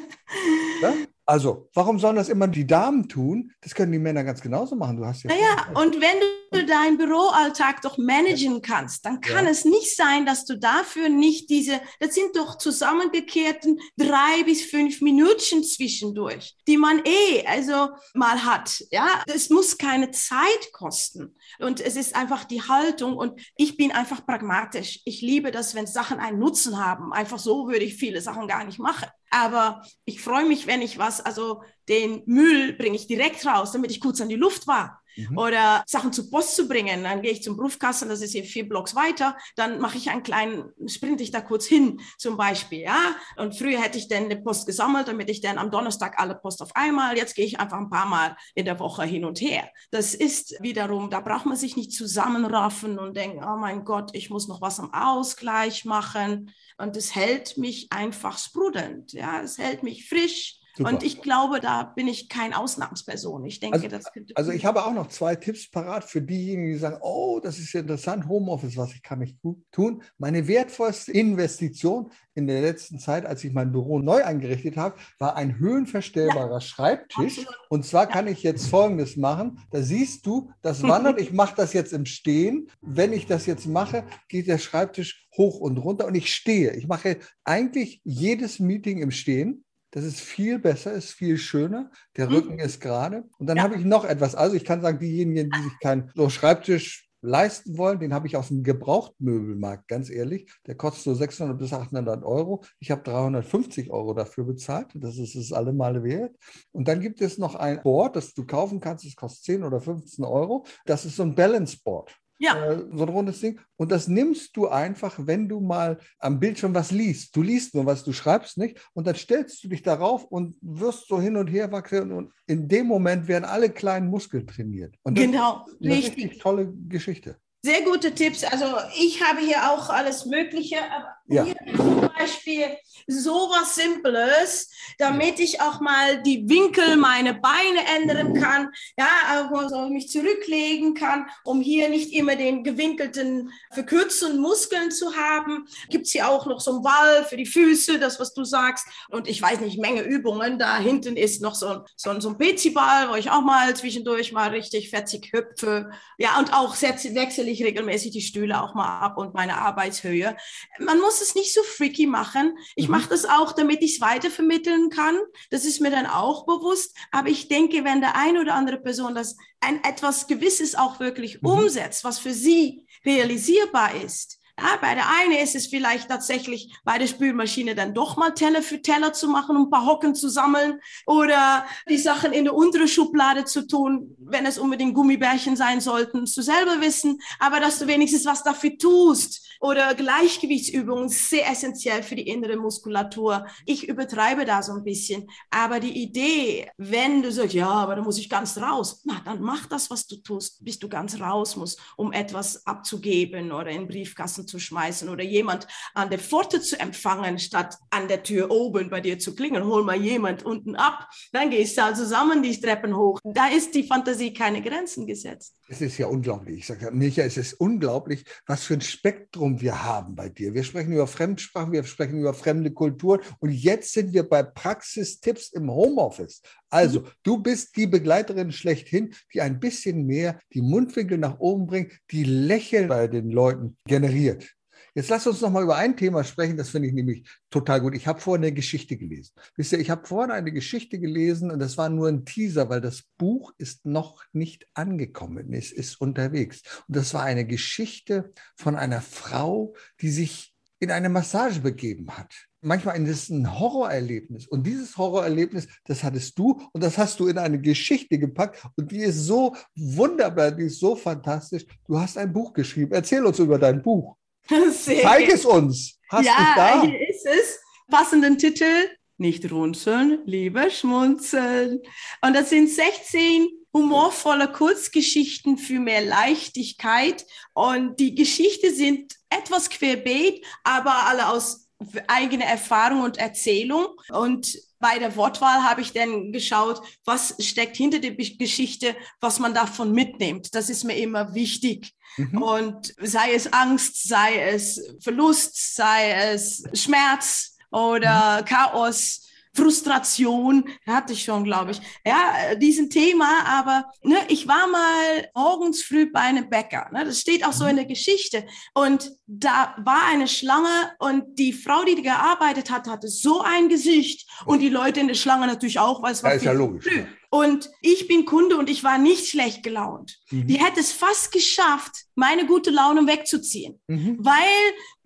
ja? Also, warum sollen das immer die Damen tun? Das können die Männer ganz genauso machen. Du hast ja. Naja, und wenn du deinen Büroalltag doch managen kannst, dann kann Ja. es nicht sein, dass du dafür nicht diese, das sind doch zusammengekehrten drei bis fünf Minuten zwischendurch, die man eh also mal hat. Ja, es muss keine Zeit kosten. Und es ist einfach die Haltung und ich bin einfach pragmatisch. Ich liebe das, wenn Sachen einen Nutzen haben. Einfach so würde ich viele Sachen gar nicht machen. Aber ich freue mich, wenn ich was, also den Müll bringe ich direkt raus, damit ich kurz an die Luft war. Mhm. Oder Sachen zur Post zu bringen. Dann gehe ich zum Briefkasten, das ist hier vier Blocks weiter. Dann mache ich einen kleinen, sprinte ich da kurz hin, zum Beispiel. Ja? Und früher hätte ich dann die Post gesammelt, damit ich dann am Donnerstag alle Post auf einmal. Jetzt gehe ich einfach ein paar Mal in der Woche hin und her. Das ist wiederum, da braucht man sich nicht zusammenraffen und denken, oh mein Gott, ich muss noch was am Ausgleich machen. Und es hält mich einfach sprudelnd. Ja, es hält mich frisch. Super. Und ich glaube, da bin ich kein Ausnahmsperson. Ich denke, Also- das könnte. Also ich habe auch noch zwei Tipps parat für diejenigen, die sagen, oh, das ist ja interessant, Homeoffice, was ich kann nicht gut tun. Meine wertvollste Investition in der letzten Zeit, als ich mein Büro neu eingerichtet habe, war ein höhenverstellbarer Schreibtisch. Absolut. Und zwar kann ich jetzt Folgendes machen. Da siehst du, das wandert. Ich mache das jetzt im Stehen. Wenn ich das jetzt mache, geht der Schreibtisch hoch und runter und ich stehe. Ich mache eigentlich jedes Meeting im Stehen. Das ist viel besser, ist viel schöner. Der Mhm. Rücken ist gerade. Und dann Ja. habe ich noch etwas. Also ich kann sagen, diejenigen, die sich keinen so Schreibtisch leisten wollen, den habe ich aus dem Gebrauchtmöbelmarkt, ganz ehrlich. Der kostet so 600 bis 800 Euro. Ich habe 350 Euro dafür bezahlt. Das ist es alle Male wert. Und dann gibt es noch ein Board, das du kaufen kannst. Das kostet 10 oder 15 Euro. Das ist so ein Balance Board. Ja. Äh, so ein rundes Ding. Und das nimmst du einfach, wenn du mal am Bildschirm was liest. Du liest nur was, du schreibst nicht. Und dann stellst du dich darauf und wirst so hin und her wachsen. Und in dem Moment werden alle kleinen Muskeln trainiert. Und das genau, ist eine richtig. richtig tolle Geschichte. Sehr gute Tipps. Also ich habe hier auch alles Mögliche, aber ja. hier Beispiel sowas Simples, damit ich auch mal die Winkel meiner Beine ändern kann, ja, also mich zurücklegen kann, um hier nicht immer den gewinkelten, verkürzten Muskeln zu haben. Gibt es hier auch noch so einen Wall für die Füße, das, was du sagst. Und ich weiß nicht, Menge Übungen. Da hinten ist noch so, so, so ein Pezi-Ball, wo ich auch mal zwischendurch mal richtig fetzig hüpfe. Ja, und auch wechsle ich regelmäßig die Stühle auch mal ab und meine Arbeitshöhe. Man muss es nicht so freaky machen. Ich mhm. mache das auch, damit ich es weitervermitteln kann. Das ist mir dann auch bewusst. Aber ich denke, wenn der eine oder andere Person das ein etwas Gewisses auch wirklich mhm. umsetzt, was für sie realisierbar ist, ja, bei der eine ist es vielleicht tatsächlich bei der Spülmaschine dann doch mal Teller für Teller zu machen, um ein paar Hocken zu sammeln oder die Sachen in der unteren Schublade zu tun, wenn es unbedingt Gummibärchen sein sollten, zu selber wissen, aber dass du wenigstens was dafür tust oder Gleichgewichtsübungen, sehr essentiell für die innere Muskulatur. Ich übertreibe da so ein bisschen, aber die Idee, wenn du sagst, ja, aber da muss ich ganz raus, na, dann mach das, was du tust, bis du ganz raus musst, um etwas abzugeben oder in den Briefkasten zu schmeißen oder jemand an der Pforte zu empfangen, statt an der Tür oben bei dir zu klingeln. Hol mal jemand unten ab. Dann gehst du zusammen die Treppen hoch. Da ist die Fantasie keine Grenzen gesetzt. Es ist ja unglaublich. Ich sage ja, Micha, es ist unglaublich, was für ein Spektrum wir haben bei dir. Wir sprechen über Fremdsprachen, wir sprechen über fremde Kulturen und jetzt sind wir bei Praxistipps im Homeoffice. Also, mhm. du bist die Begleiterin schlechthin, die ein bisschen mehr die Mundwinkel nach oben bringt, die Lächeln bei den Leuten generiert. Jetzt lass uns noch mal über ein Thema sprechen, das finde ich nämlich total gut. Ich habe vorhin eine Geschichte gelesen. Wisst ihr, ich habe vorhin eine Geschichte gelesen und das war nur ein Teaser, weil das Buch ist noch nicht angekommen. Es ist unterwegs. Und das war eine Geschichte von einer Frau, die sich in eine Massage begeben hat. Manchmal ist es ein Horrorerlebnis. Und dieses Horrorerlebnis, das hattest du und das hast du in eine Geschichte gepackt. Und die ist so wunderbar, die ist so fantastisch. Du hast ein Buch geschrieben. Erzähl uns über dein Buch. Sehr Zeig es uns. Hast ja, da? hier ist es. Passenden Titel, nicht runzeln, lieber schmunzeln. Und das sind 16 humorvolle Kurzgeschichten für mehr Leichtigkeit. Und die Geschichten sind etwas querbeet, aber alle aus eigener Erfahrung und Erzählung. Und bei der Wortwahl habe ich dann geschaut, was steckt hinter der Geschichte, was man davon mitnimmt. Das ist mir immer wichtig. Mhm. Und sei es Angst, sei es Verlust, sei es Schmerz oder mhm. Chaos, Frustration, hatte ich schon, glaube ich. Ja, diesen Thema, aber ne, ich war mal morgens früh bei einem Bäcker. Ne, das steht auch so in der Geschichte. Und da war eine Schlange und die Frau, die gearbeitet hat, hatte so ein Gesicht und die Leute in der Schlange natürlich auch, weil es war ja, ist ja logisch. Früh. Und ich bin Kunde und ich war nicht schlecht gelaunt. Mhm. Die hätte es fast geschafft, meine gute Laune wegzuziehen, mhm. weil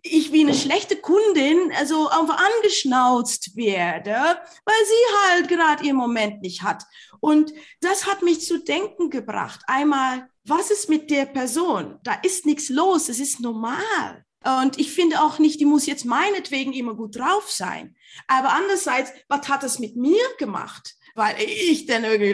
ich wie eine schlechte Kundin also einfach angeschnauzt werde, weil sie halt gerade ihren Moment nicht hat. Und das hat mich zu denken gebracht. Einmal, was ist mit der Person? Da ist nichts los, es ist normal. Und ich finde auch nicht, die muss jetzt meinetwegen immer gut drauf sein. Aber andererseits, was hat das mit mir gemacht? Weil ich dann irgendwie,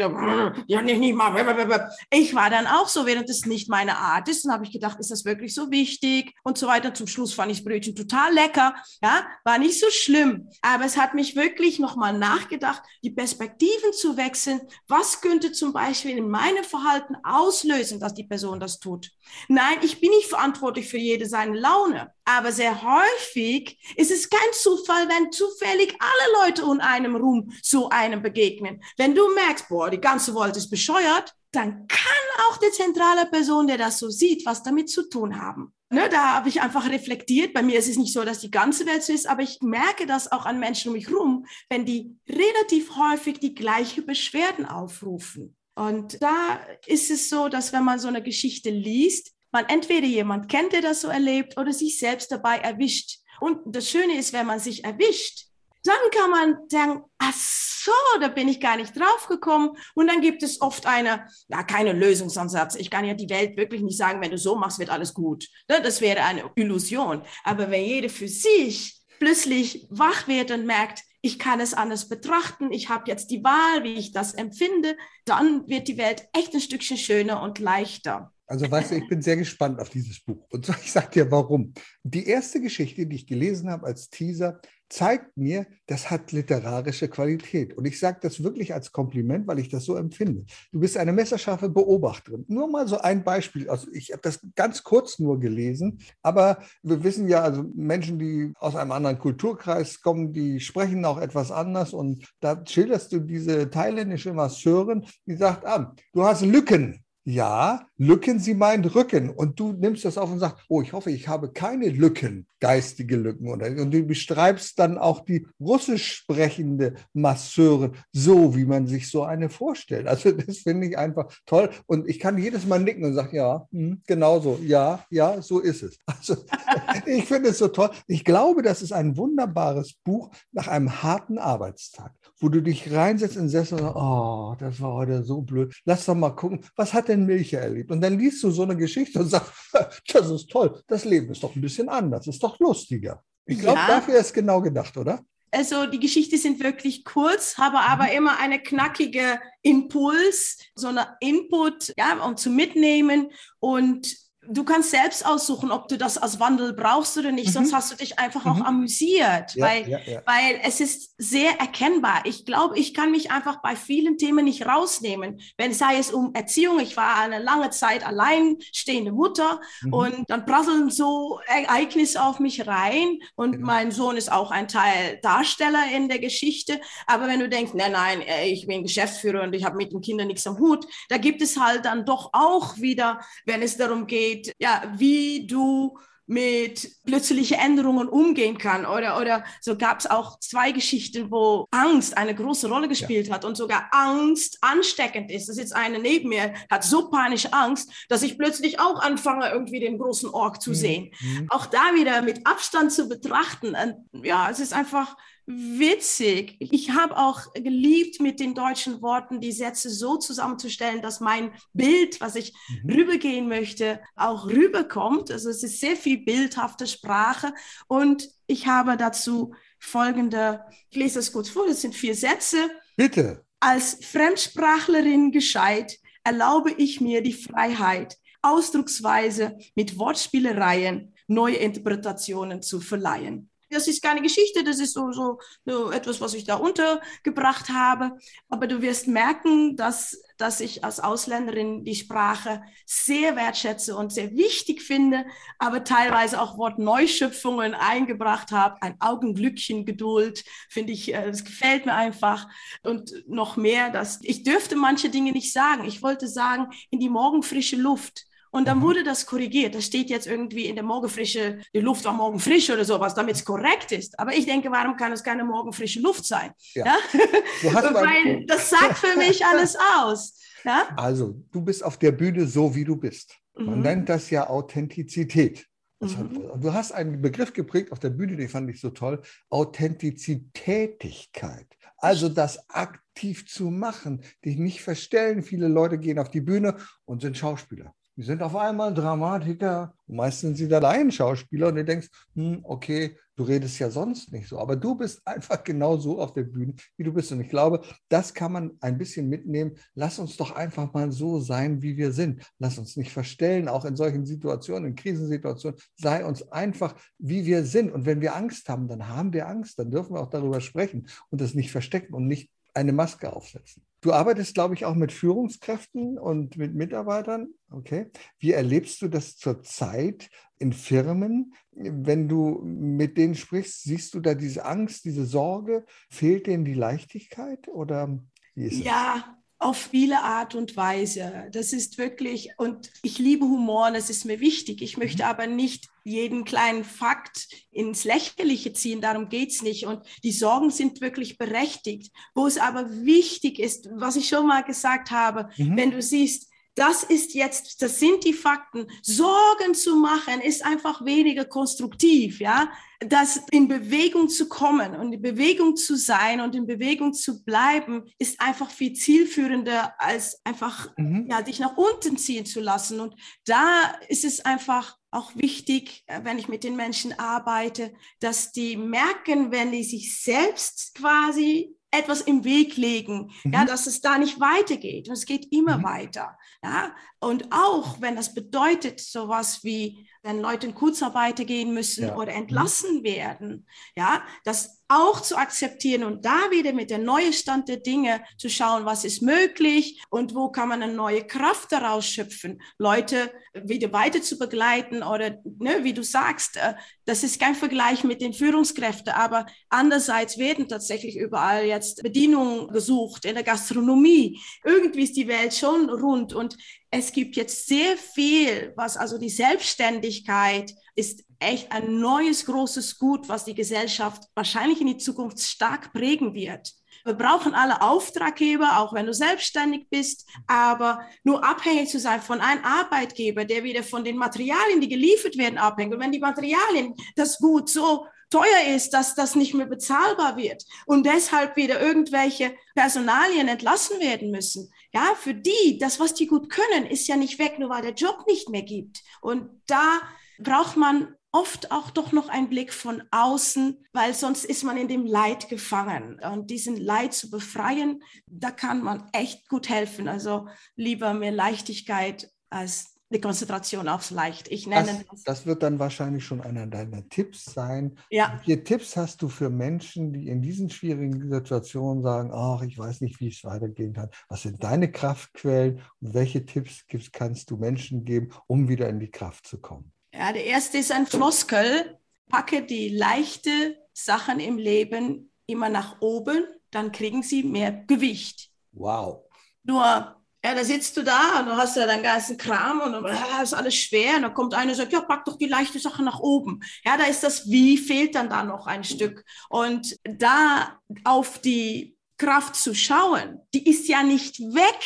ja, nicht, nicht mal, ich war dann auch so, während es nicht meine Art ist, dann habe ich gedacht, ist das wirklich so wichtig und so weiter. Zum Schluss fand ich das Brötchen total lecker, ja, war nicht so schlimm, aber es hat mich wirklich nochmal nachgedacht, die Perspektiven zu wechseln. Was könnte zum Beispiel in meinem Verhalten auslösen, dass die Person das tut? Nein, ich bin nicht verantwortlich für jede seine Laune. Aber sehr häufig ist es kein Zufall, wenn zufällig alle Leute um einem rum so einem begegnen. Wenn du merkst, boah, die ganze Welt ist bescheuert, dann kann auch die zentrale Person, der das so sieht, was damit zu tun haben. Ne, da habe ich einfach reflektiert. Bei mir ist es nicht so, dass die ganze Welt so ist, aber ich merke das auch an Menschen um mich rum, wenn die relativ häufig die gleichen Beschwerden aufrufen. Und da ist es so, dass wenn man so eine Geschichte liest, man entweder jemand kennt, der das so erlebt, oder sich selbst dabei erwischt. Und das Schöne ist, wenn man sich erwischt, dann kann man sagen, ach so, da bin ich gar nicht drauf gekommen. Und dann gibt es oft eine, ja, keine Lösungsansatz. Ich kann ja die Welt wirklich nicht sagen, wenn du so machst, wird alles gut. Ne, das wäre eine Illusion. Aber wenn jeder für sich plötzlich wach wird und merkt, ich kann es anders betrachten, ich habe jetzt die Wahl, wie ich das empfinde, dann wird die Welt echt ein Stückchen schöner und leichter. Also weißt du, ich bin sehr gespannt auf dieses Buch. Und so, ich sage dir warum. Die erste Geschichte, die ich gelesen habe als Teaser, zeigt mir, das hat literarische Qualität. Und ich sage das wirklich als Kompliment, weil ich das so empfinde. Du bist eine messerscharfe Beobachterin. Nur mal so ein Beispiel. Also ich habe das ganz kurz nur gelesen, aber wir wissen ja, also Menschen, die aus einem anderen Kulturkreis kommen, die sprechen auch etwas anders. Und da schilderst du diese thailändische Masseurin, die sagt, ah, du hast Lücken ja, Lücken, sie meint Rücken. Und du nimmst das auf und sagst, oh, ich hoffe, ich habe keine Lücken, geistige Lücken. Und du beschreibst dann auch die russisch sprechende Masseurin, so wie man sich so eine vorstellt. Also das finde ich einfach toll. Und ich kann jedes Mal nicken und sagen, ja, hm, genau so, ja, ja, so ist es. Also ich finde es so toll. Ich glaube, das ist ein wunderbares Buch nach einem harten Arbeitstag, wo du dich reinsetzt und sagst, oh, das war heute so blöd. Lass doch mal gucken, was hat denn denn Milcher erlebt? Und dann liest du so eine Geschichte und sagst, das ist toll, das Leben ist doch ein bisschen anders, ist doch lustiger. Ich glaube, ja. dafür ist genau gedacht, oder? Also die Geschichten sind wirklich kurz, habe aber mhm. immer eine knackige Impuls, so eine Input, ja, um zu mitnehmen und du kannst selbst aussuchen, ob du das als Wandel brauchst oder nicht, mhm. sonst hast du dich einfach mhm. auch amüsiert, ja, weil, ja, ja. weil es ist sehr erkennbar. Ich glaube, ich kann mich einfach bei vielen Themen nicht rausnehmen, wenn sei es um Erziehung, ich war eine lange Zeit alleinstehende Mutter mhm. und dann prasseln so Ereignisse auf mich rein und genau. mein Sohn ist auch ein Teil Darsteller in der Geschichte, aber wenn du denkst, nein, nein, ich bin Geschäftsführer und ich habe mit den Kindern nichts am Hut, da gibt es halt dann doch auch wieder, wenn es darum geht, geht, ja, wie du mit plötzlichen Änderungen umgehen kann. Oder, oder so gab es auch zwei Geschichten, wo Angst eine große Rolle gespielt ja. hat und sogar Angst ansteckend ist. Das ist jetzt eine neben mir, hat so panische Angst, dass ich plötzlich auch anfange, irgendwie den großen Ork zu mhm. sehen. Mhm. Auch da wieder mit Abstand zu betrachten. Und ja, es ist einfach witzig. Ich habe auch geliebt, mit den deutschen Worten die Sätze so zusammenzustellen, dass mein Bild, was ich mhm. rübergehen möchte, auch rüberkommt. Also es ist sehr viel bildhafte Sprache und ich habe dazu folgende, ich lese das kurz vor, das sind vier Sätze. Bitte. Als Fremdsprachlerin gescheit erlaube ich mir die Freiheit, ausdrucksweise mit Wortspielereien neue Interpretationen zu verleihen das ist keine Geschichte, das ist so, so, so, etwas, was ich da untergebracht habe. Aber du wirst merken, dass, dass ich als Ausländerin die Sprache sehr wertschätze und sehr wichtig finde, aber teilweise auch Wortneuschöpfungen eingebracht habe. Ein Augenglückchen Geduld, finde ich, äh, das gefällt mir einfach. Und noch mehr, dass ich dürfte manche Dinge nicht sagen. Ich wollte sagen, in die morgenfrische Luft. Und dann mhm. wurde das korrigiert. Das steht jetzt irgendwie in der Morgenfrische, die Luft war morgen frisch oder sowas, damit es korrekt ist. Aber ich denke, warum kann es keine morgenfrische Luft sein? Ja. ja? Weil das sagt für mich alles aus. Ja? Also, du bist auf der Bühne so, wie du bist. Man mhm. nennt das ja Authentizität. Mhm. Du hast einen Begriff geprägt auf der Bühne, den fand ich so toll. Authentizitätigkeit. Also das aktiv zu machen, dich nicht verstellen. Viele Leute gehen auf die Bühne und sind Schauspieler. Die sind auf einmal Dramatiker. Meistens sind sie da Laienschauspieler und du denkst, hm, okay, du redest ja sonst nicht so. Aber du bist einfach genau so auf der Bühne, wie du bist. Und ich glaube, das kann man ein bisschen mitnehmen. Lass uns doch einfach mal so sein, wie wir sind. Lass uns nicht verstellen, auch in solchen Situationen, in Krisensituationen. Sei uns einfach, wie wir sind. Und wenn wir Angst haben, dann haben wir Angst. Dann dürfen wir auch darüber sprechen und das nicht verstecken und nicht eine Maske aufsetzen. Du arbeitest, glaube ich, auch mit Führungskräften und mit Mitarbeitern. Okay. Wie erlebst du das zurzeit in Firmen? Wenn du mit denen sprichst, siehst du da diese Angst, diese Sorge? Fehlt denen die Leichtigkeit oder wie ist Ja, auf viele Art und Weise. Das ist wirklich, und ich liebe Humor, das ist mir wichtig. Ich möchte mhm. aber nicht jeden kleinen Fakt ins Lächerliche ziehen, darum geht es nicht. Und die Sorgen sind wirklich berechtigt. Wo es aber wichtig ist, was ich schon mal gesagt habe, mhm. wenn du siehst, das ist jetzt, das sind die Fakten. Sorgen zu machen ist einfach weniger konstruktiv, ja. Das in Bewegung zu kommen und in Bewegung zu sein und in Bewegung zu bleiben, ist einfach viel zielführender als einfach, mhm. ja, dich nach unten ziehen zu lassen. Und da ist es einfach auch wichtig, äh, wenn ich mit den Menschen arbeite, dass die merken, wenn die sich selbst quasi etwas im Weg legen, mhm. ja, dass es da nicht weitergeht. Und es geht immer mhm. weiter. Ja? Und auch wenn das bedeutet, sowas wie, wenn Leute in Kurzarbeit gehen müssen ja. oder mhm. entlassen werden, ja, das auch zu akzeptieren und da wieder mit der neuen Stand der Dinge zu schauen, was ist möglich und wo kann man eine neue Kraft daraus schöpfen, Leute wieder weiter zu begleiten oder, ne, wie du sagst, äh, das ist kein Vergleich mit den Führungskräften, aber andererseits werden tatsächlich überall jetzt Bedienungen gesucht in der Gastronomie. Irgendwie ist die Welt schon rund und es gibt jetzt sehr viel, was also die Selbstständigkeit ist echt ein neues großes Gut, was die Gesellschaft wahrscheinlich in die Zukunft stark prägen wird. Wir brauchen alle Auftraggeber, auch wenn du selbstständig bist, aber nur abhängig zu sein von einem Arbeitgeber, der wieder von den Materialien, die geliefert werden, abhängt. Und wenn die Materialien, das Gut so teuer ist, dass das nicht mehr bezahlbar wird und deshalb wieder irgendwelche Personalien entlassen werden müssen. Ja, für die, das, was die gut können, ist ja nicht weg, nur weil der Job nicht mehr gibt. Und da braucht man oft auch doch noch einen Blick von außen, weil sonst ist man in dem Leid gefangen. Und diesen Leid zu befreien, da kann man echt gut helfen. Also lieber mehr Leichtigkeit als eine Konzentration aufs Leicht. Ich nenne das, das. wird dann wahrscheinlich schon einer deiner Tipps sein. Ja. Welche Tipps hast du für Menschen, die in diesen schwierigen Situationen sagen, ach, ich weiß nicht, wie es weitergehen kann. Was sind deine Kraftquellen und welche Tipps kannst du Menschen geben, um wieder in die Kraft zu kommen? Ja, der erste ist ein Floskel. Packe die leichte Sachen im Leben immer nach oben, dann kriegen sie mehr Gewicht. Wow. Nur, ja, da sitzt du da und du hast ja deinen ganzen Kram und ja, ist alles schwer. Und dann kommt einer und sagt, ja, pack doch die leichte Sache nach oben. Ja, da ist das Wie fehlt dann da noch ein Stück. Und da auf die Kraft zu schauen, die ist ja nicht weg.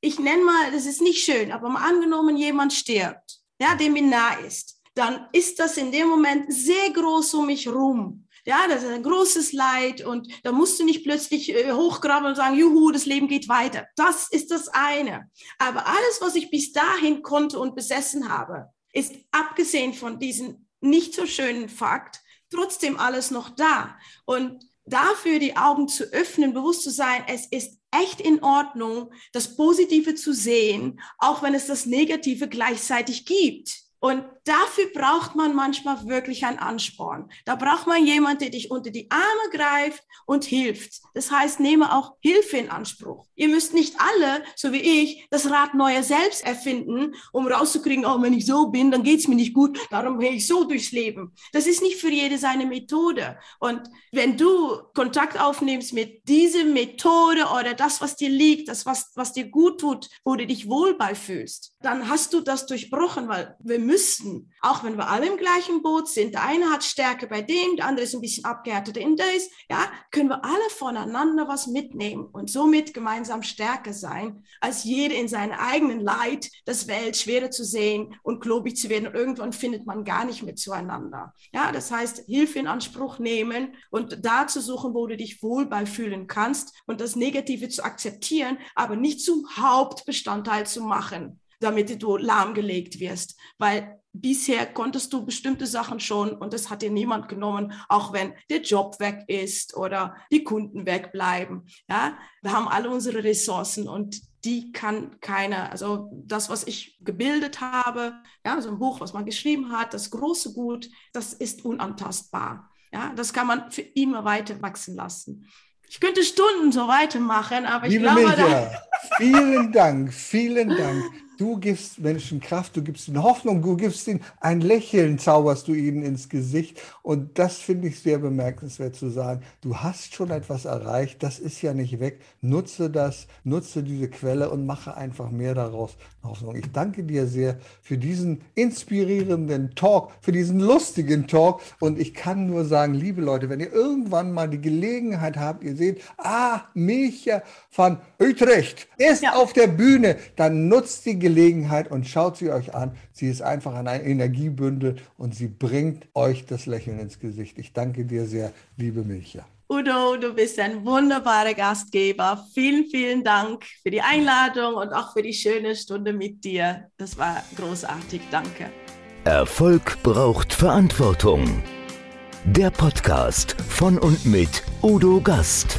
Ich nenne mal, das ist nicht schön, aber mal angenommen, jemand stirbt, ja, dem mir nah ist dann ist das in dem Moment sehr groß um mich rum. Ja, das ist ein großes Leid und da musst du nicht plötzlich äh, hochgraben und sagen, juhu, das Leben geht weiter. Das ist das eine. Aber alles, was ich bis dahin konnte und besessen habe, ist abgesehen von diesem nicht so schönen Fakt trotzdem alles noch da. Und dafür die Augen zu öffnen, bewusst zu sein, es ist echt in Ordnung, das Positive zu sehen, auch wenn es das Negative gleichzeitig gibt. Und dafür braucht man manchmal wirklich einen Ansporn. Da braucht man jemanden, der dich unter die Arme greift und hilft. Das heißt, nehme auch Hilfe in Anspruch. Ihr müsst nicht alle, so wie ich, das Rad neuer selbst erfinden, um rauszukriegen, oh, wenn ich so bin, dann geht's mir nicht gut, darum gehe ich so durchs Leben. Das ist nicht für jede seine Methode. Und wenn du Kontakt aufnimmst mit dieser Methode oder das, was dir liegt, das, was, was dir gut tut, wo du dich wohl beifühlst, dann hast du das durchbrochen, weil wir müssten, auch wenn wir alle im gleichen Boot sind, der eine hat Stärke bei dem, der andere ist ein bisschen abgehärteter in das, ja, können wir alle voneinander was mitnehmen und somit gemeinsam stärker sein, als jeder in seinem eigenen Leid, das Welt schwerer zu sehen und klobig zu werden. Und irgendwann findet man gar nicht mehr zueinander. Ja, das heißt, Hilfe in Anspruch nehmen und da zu suchen, wo du dich wohl bei fühlen kannst und das Negative zu akzeptieren, aber nicht zum Hauptbestandteil zu machen damit du lahmgelegt wirst. Weil bisher konntest du bestimmte Sachen schon und das hat dir niemand genommen, auch wenn der Job weg ist oder die Kunden wegbleiben. Ja, wir haben alle unsere Ressourcen und die kann keiner, also das, was ich gebildet habe, ja, so ein Buch, was man geschrieben hat, das große Gut, das ist unantastbar. Ja, das kann man für immer weiter wachsen lassen. Ich könnte Stunden so weitermachen, aber Liebe ich glaube. Micha, vielen Dank, vielen Dank. Du gibst Menschen Kraft, du gibst ihnen Hoffnung, du gibst ihnen ein Lächeln, zauberst du ihnen ins Gesicht. Und das finde ich sehr bemerkenswert zu sagen. Du hast schon etwas erreicht, das ist ja nicht weg. Nutze das, nutze diese Quelle und mache einfach mehr daraus. Hoffnung. Ich danke dir sehr für diesen inspirierenden Talk, für diesen lustigen Talk. Und ich kann nur sagen, liebe Leute, wenn ihr irgendwann mal die Gelegenheit habt, ihr seht, ah, Micha von Utrecht ist ja. auf der Bühne, dann nutzt die Gelegenheit Gelegenheit und schaut sie euch an. Sie ist einfach ein Energiebündel und sie bringt euch das Lächeln ins Gesicht. Ich danke dir sehr, liebe Milcha. Udo, du bist ein wunderbarer Gastgeber. Vielen, vielen Dank für die Einladung und auch für die schöne Stunde mit dir. Das war großartig. Danke. Erfolg braucht Verantwortung. Der Podcast von und mit Udo Gast.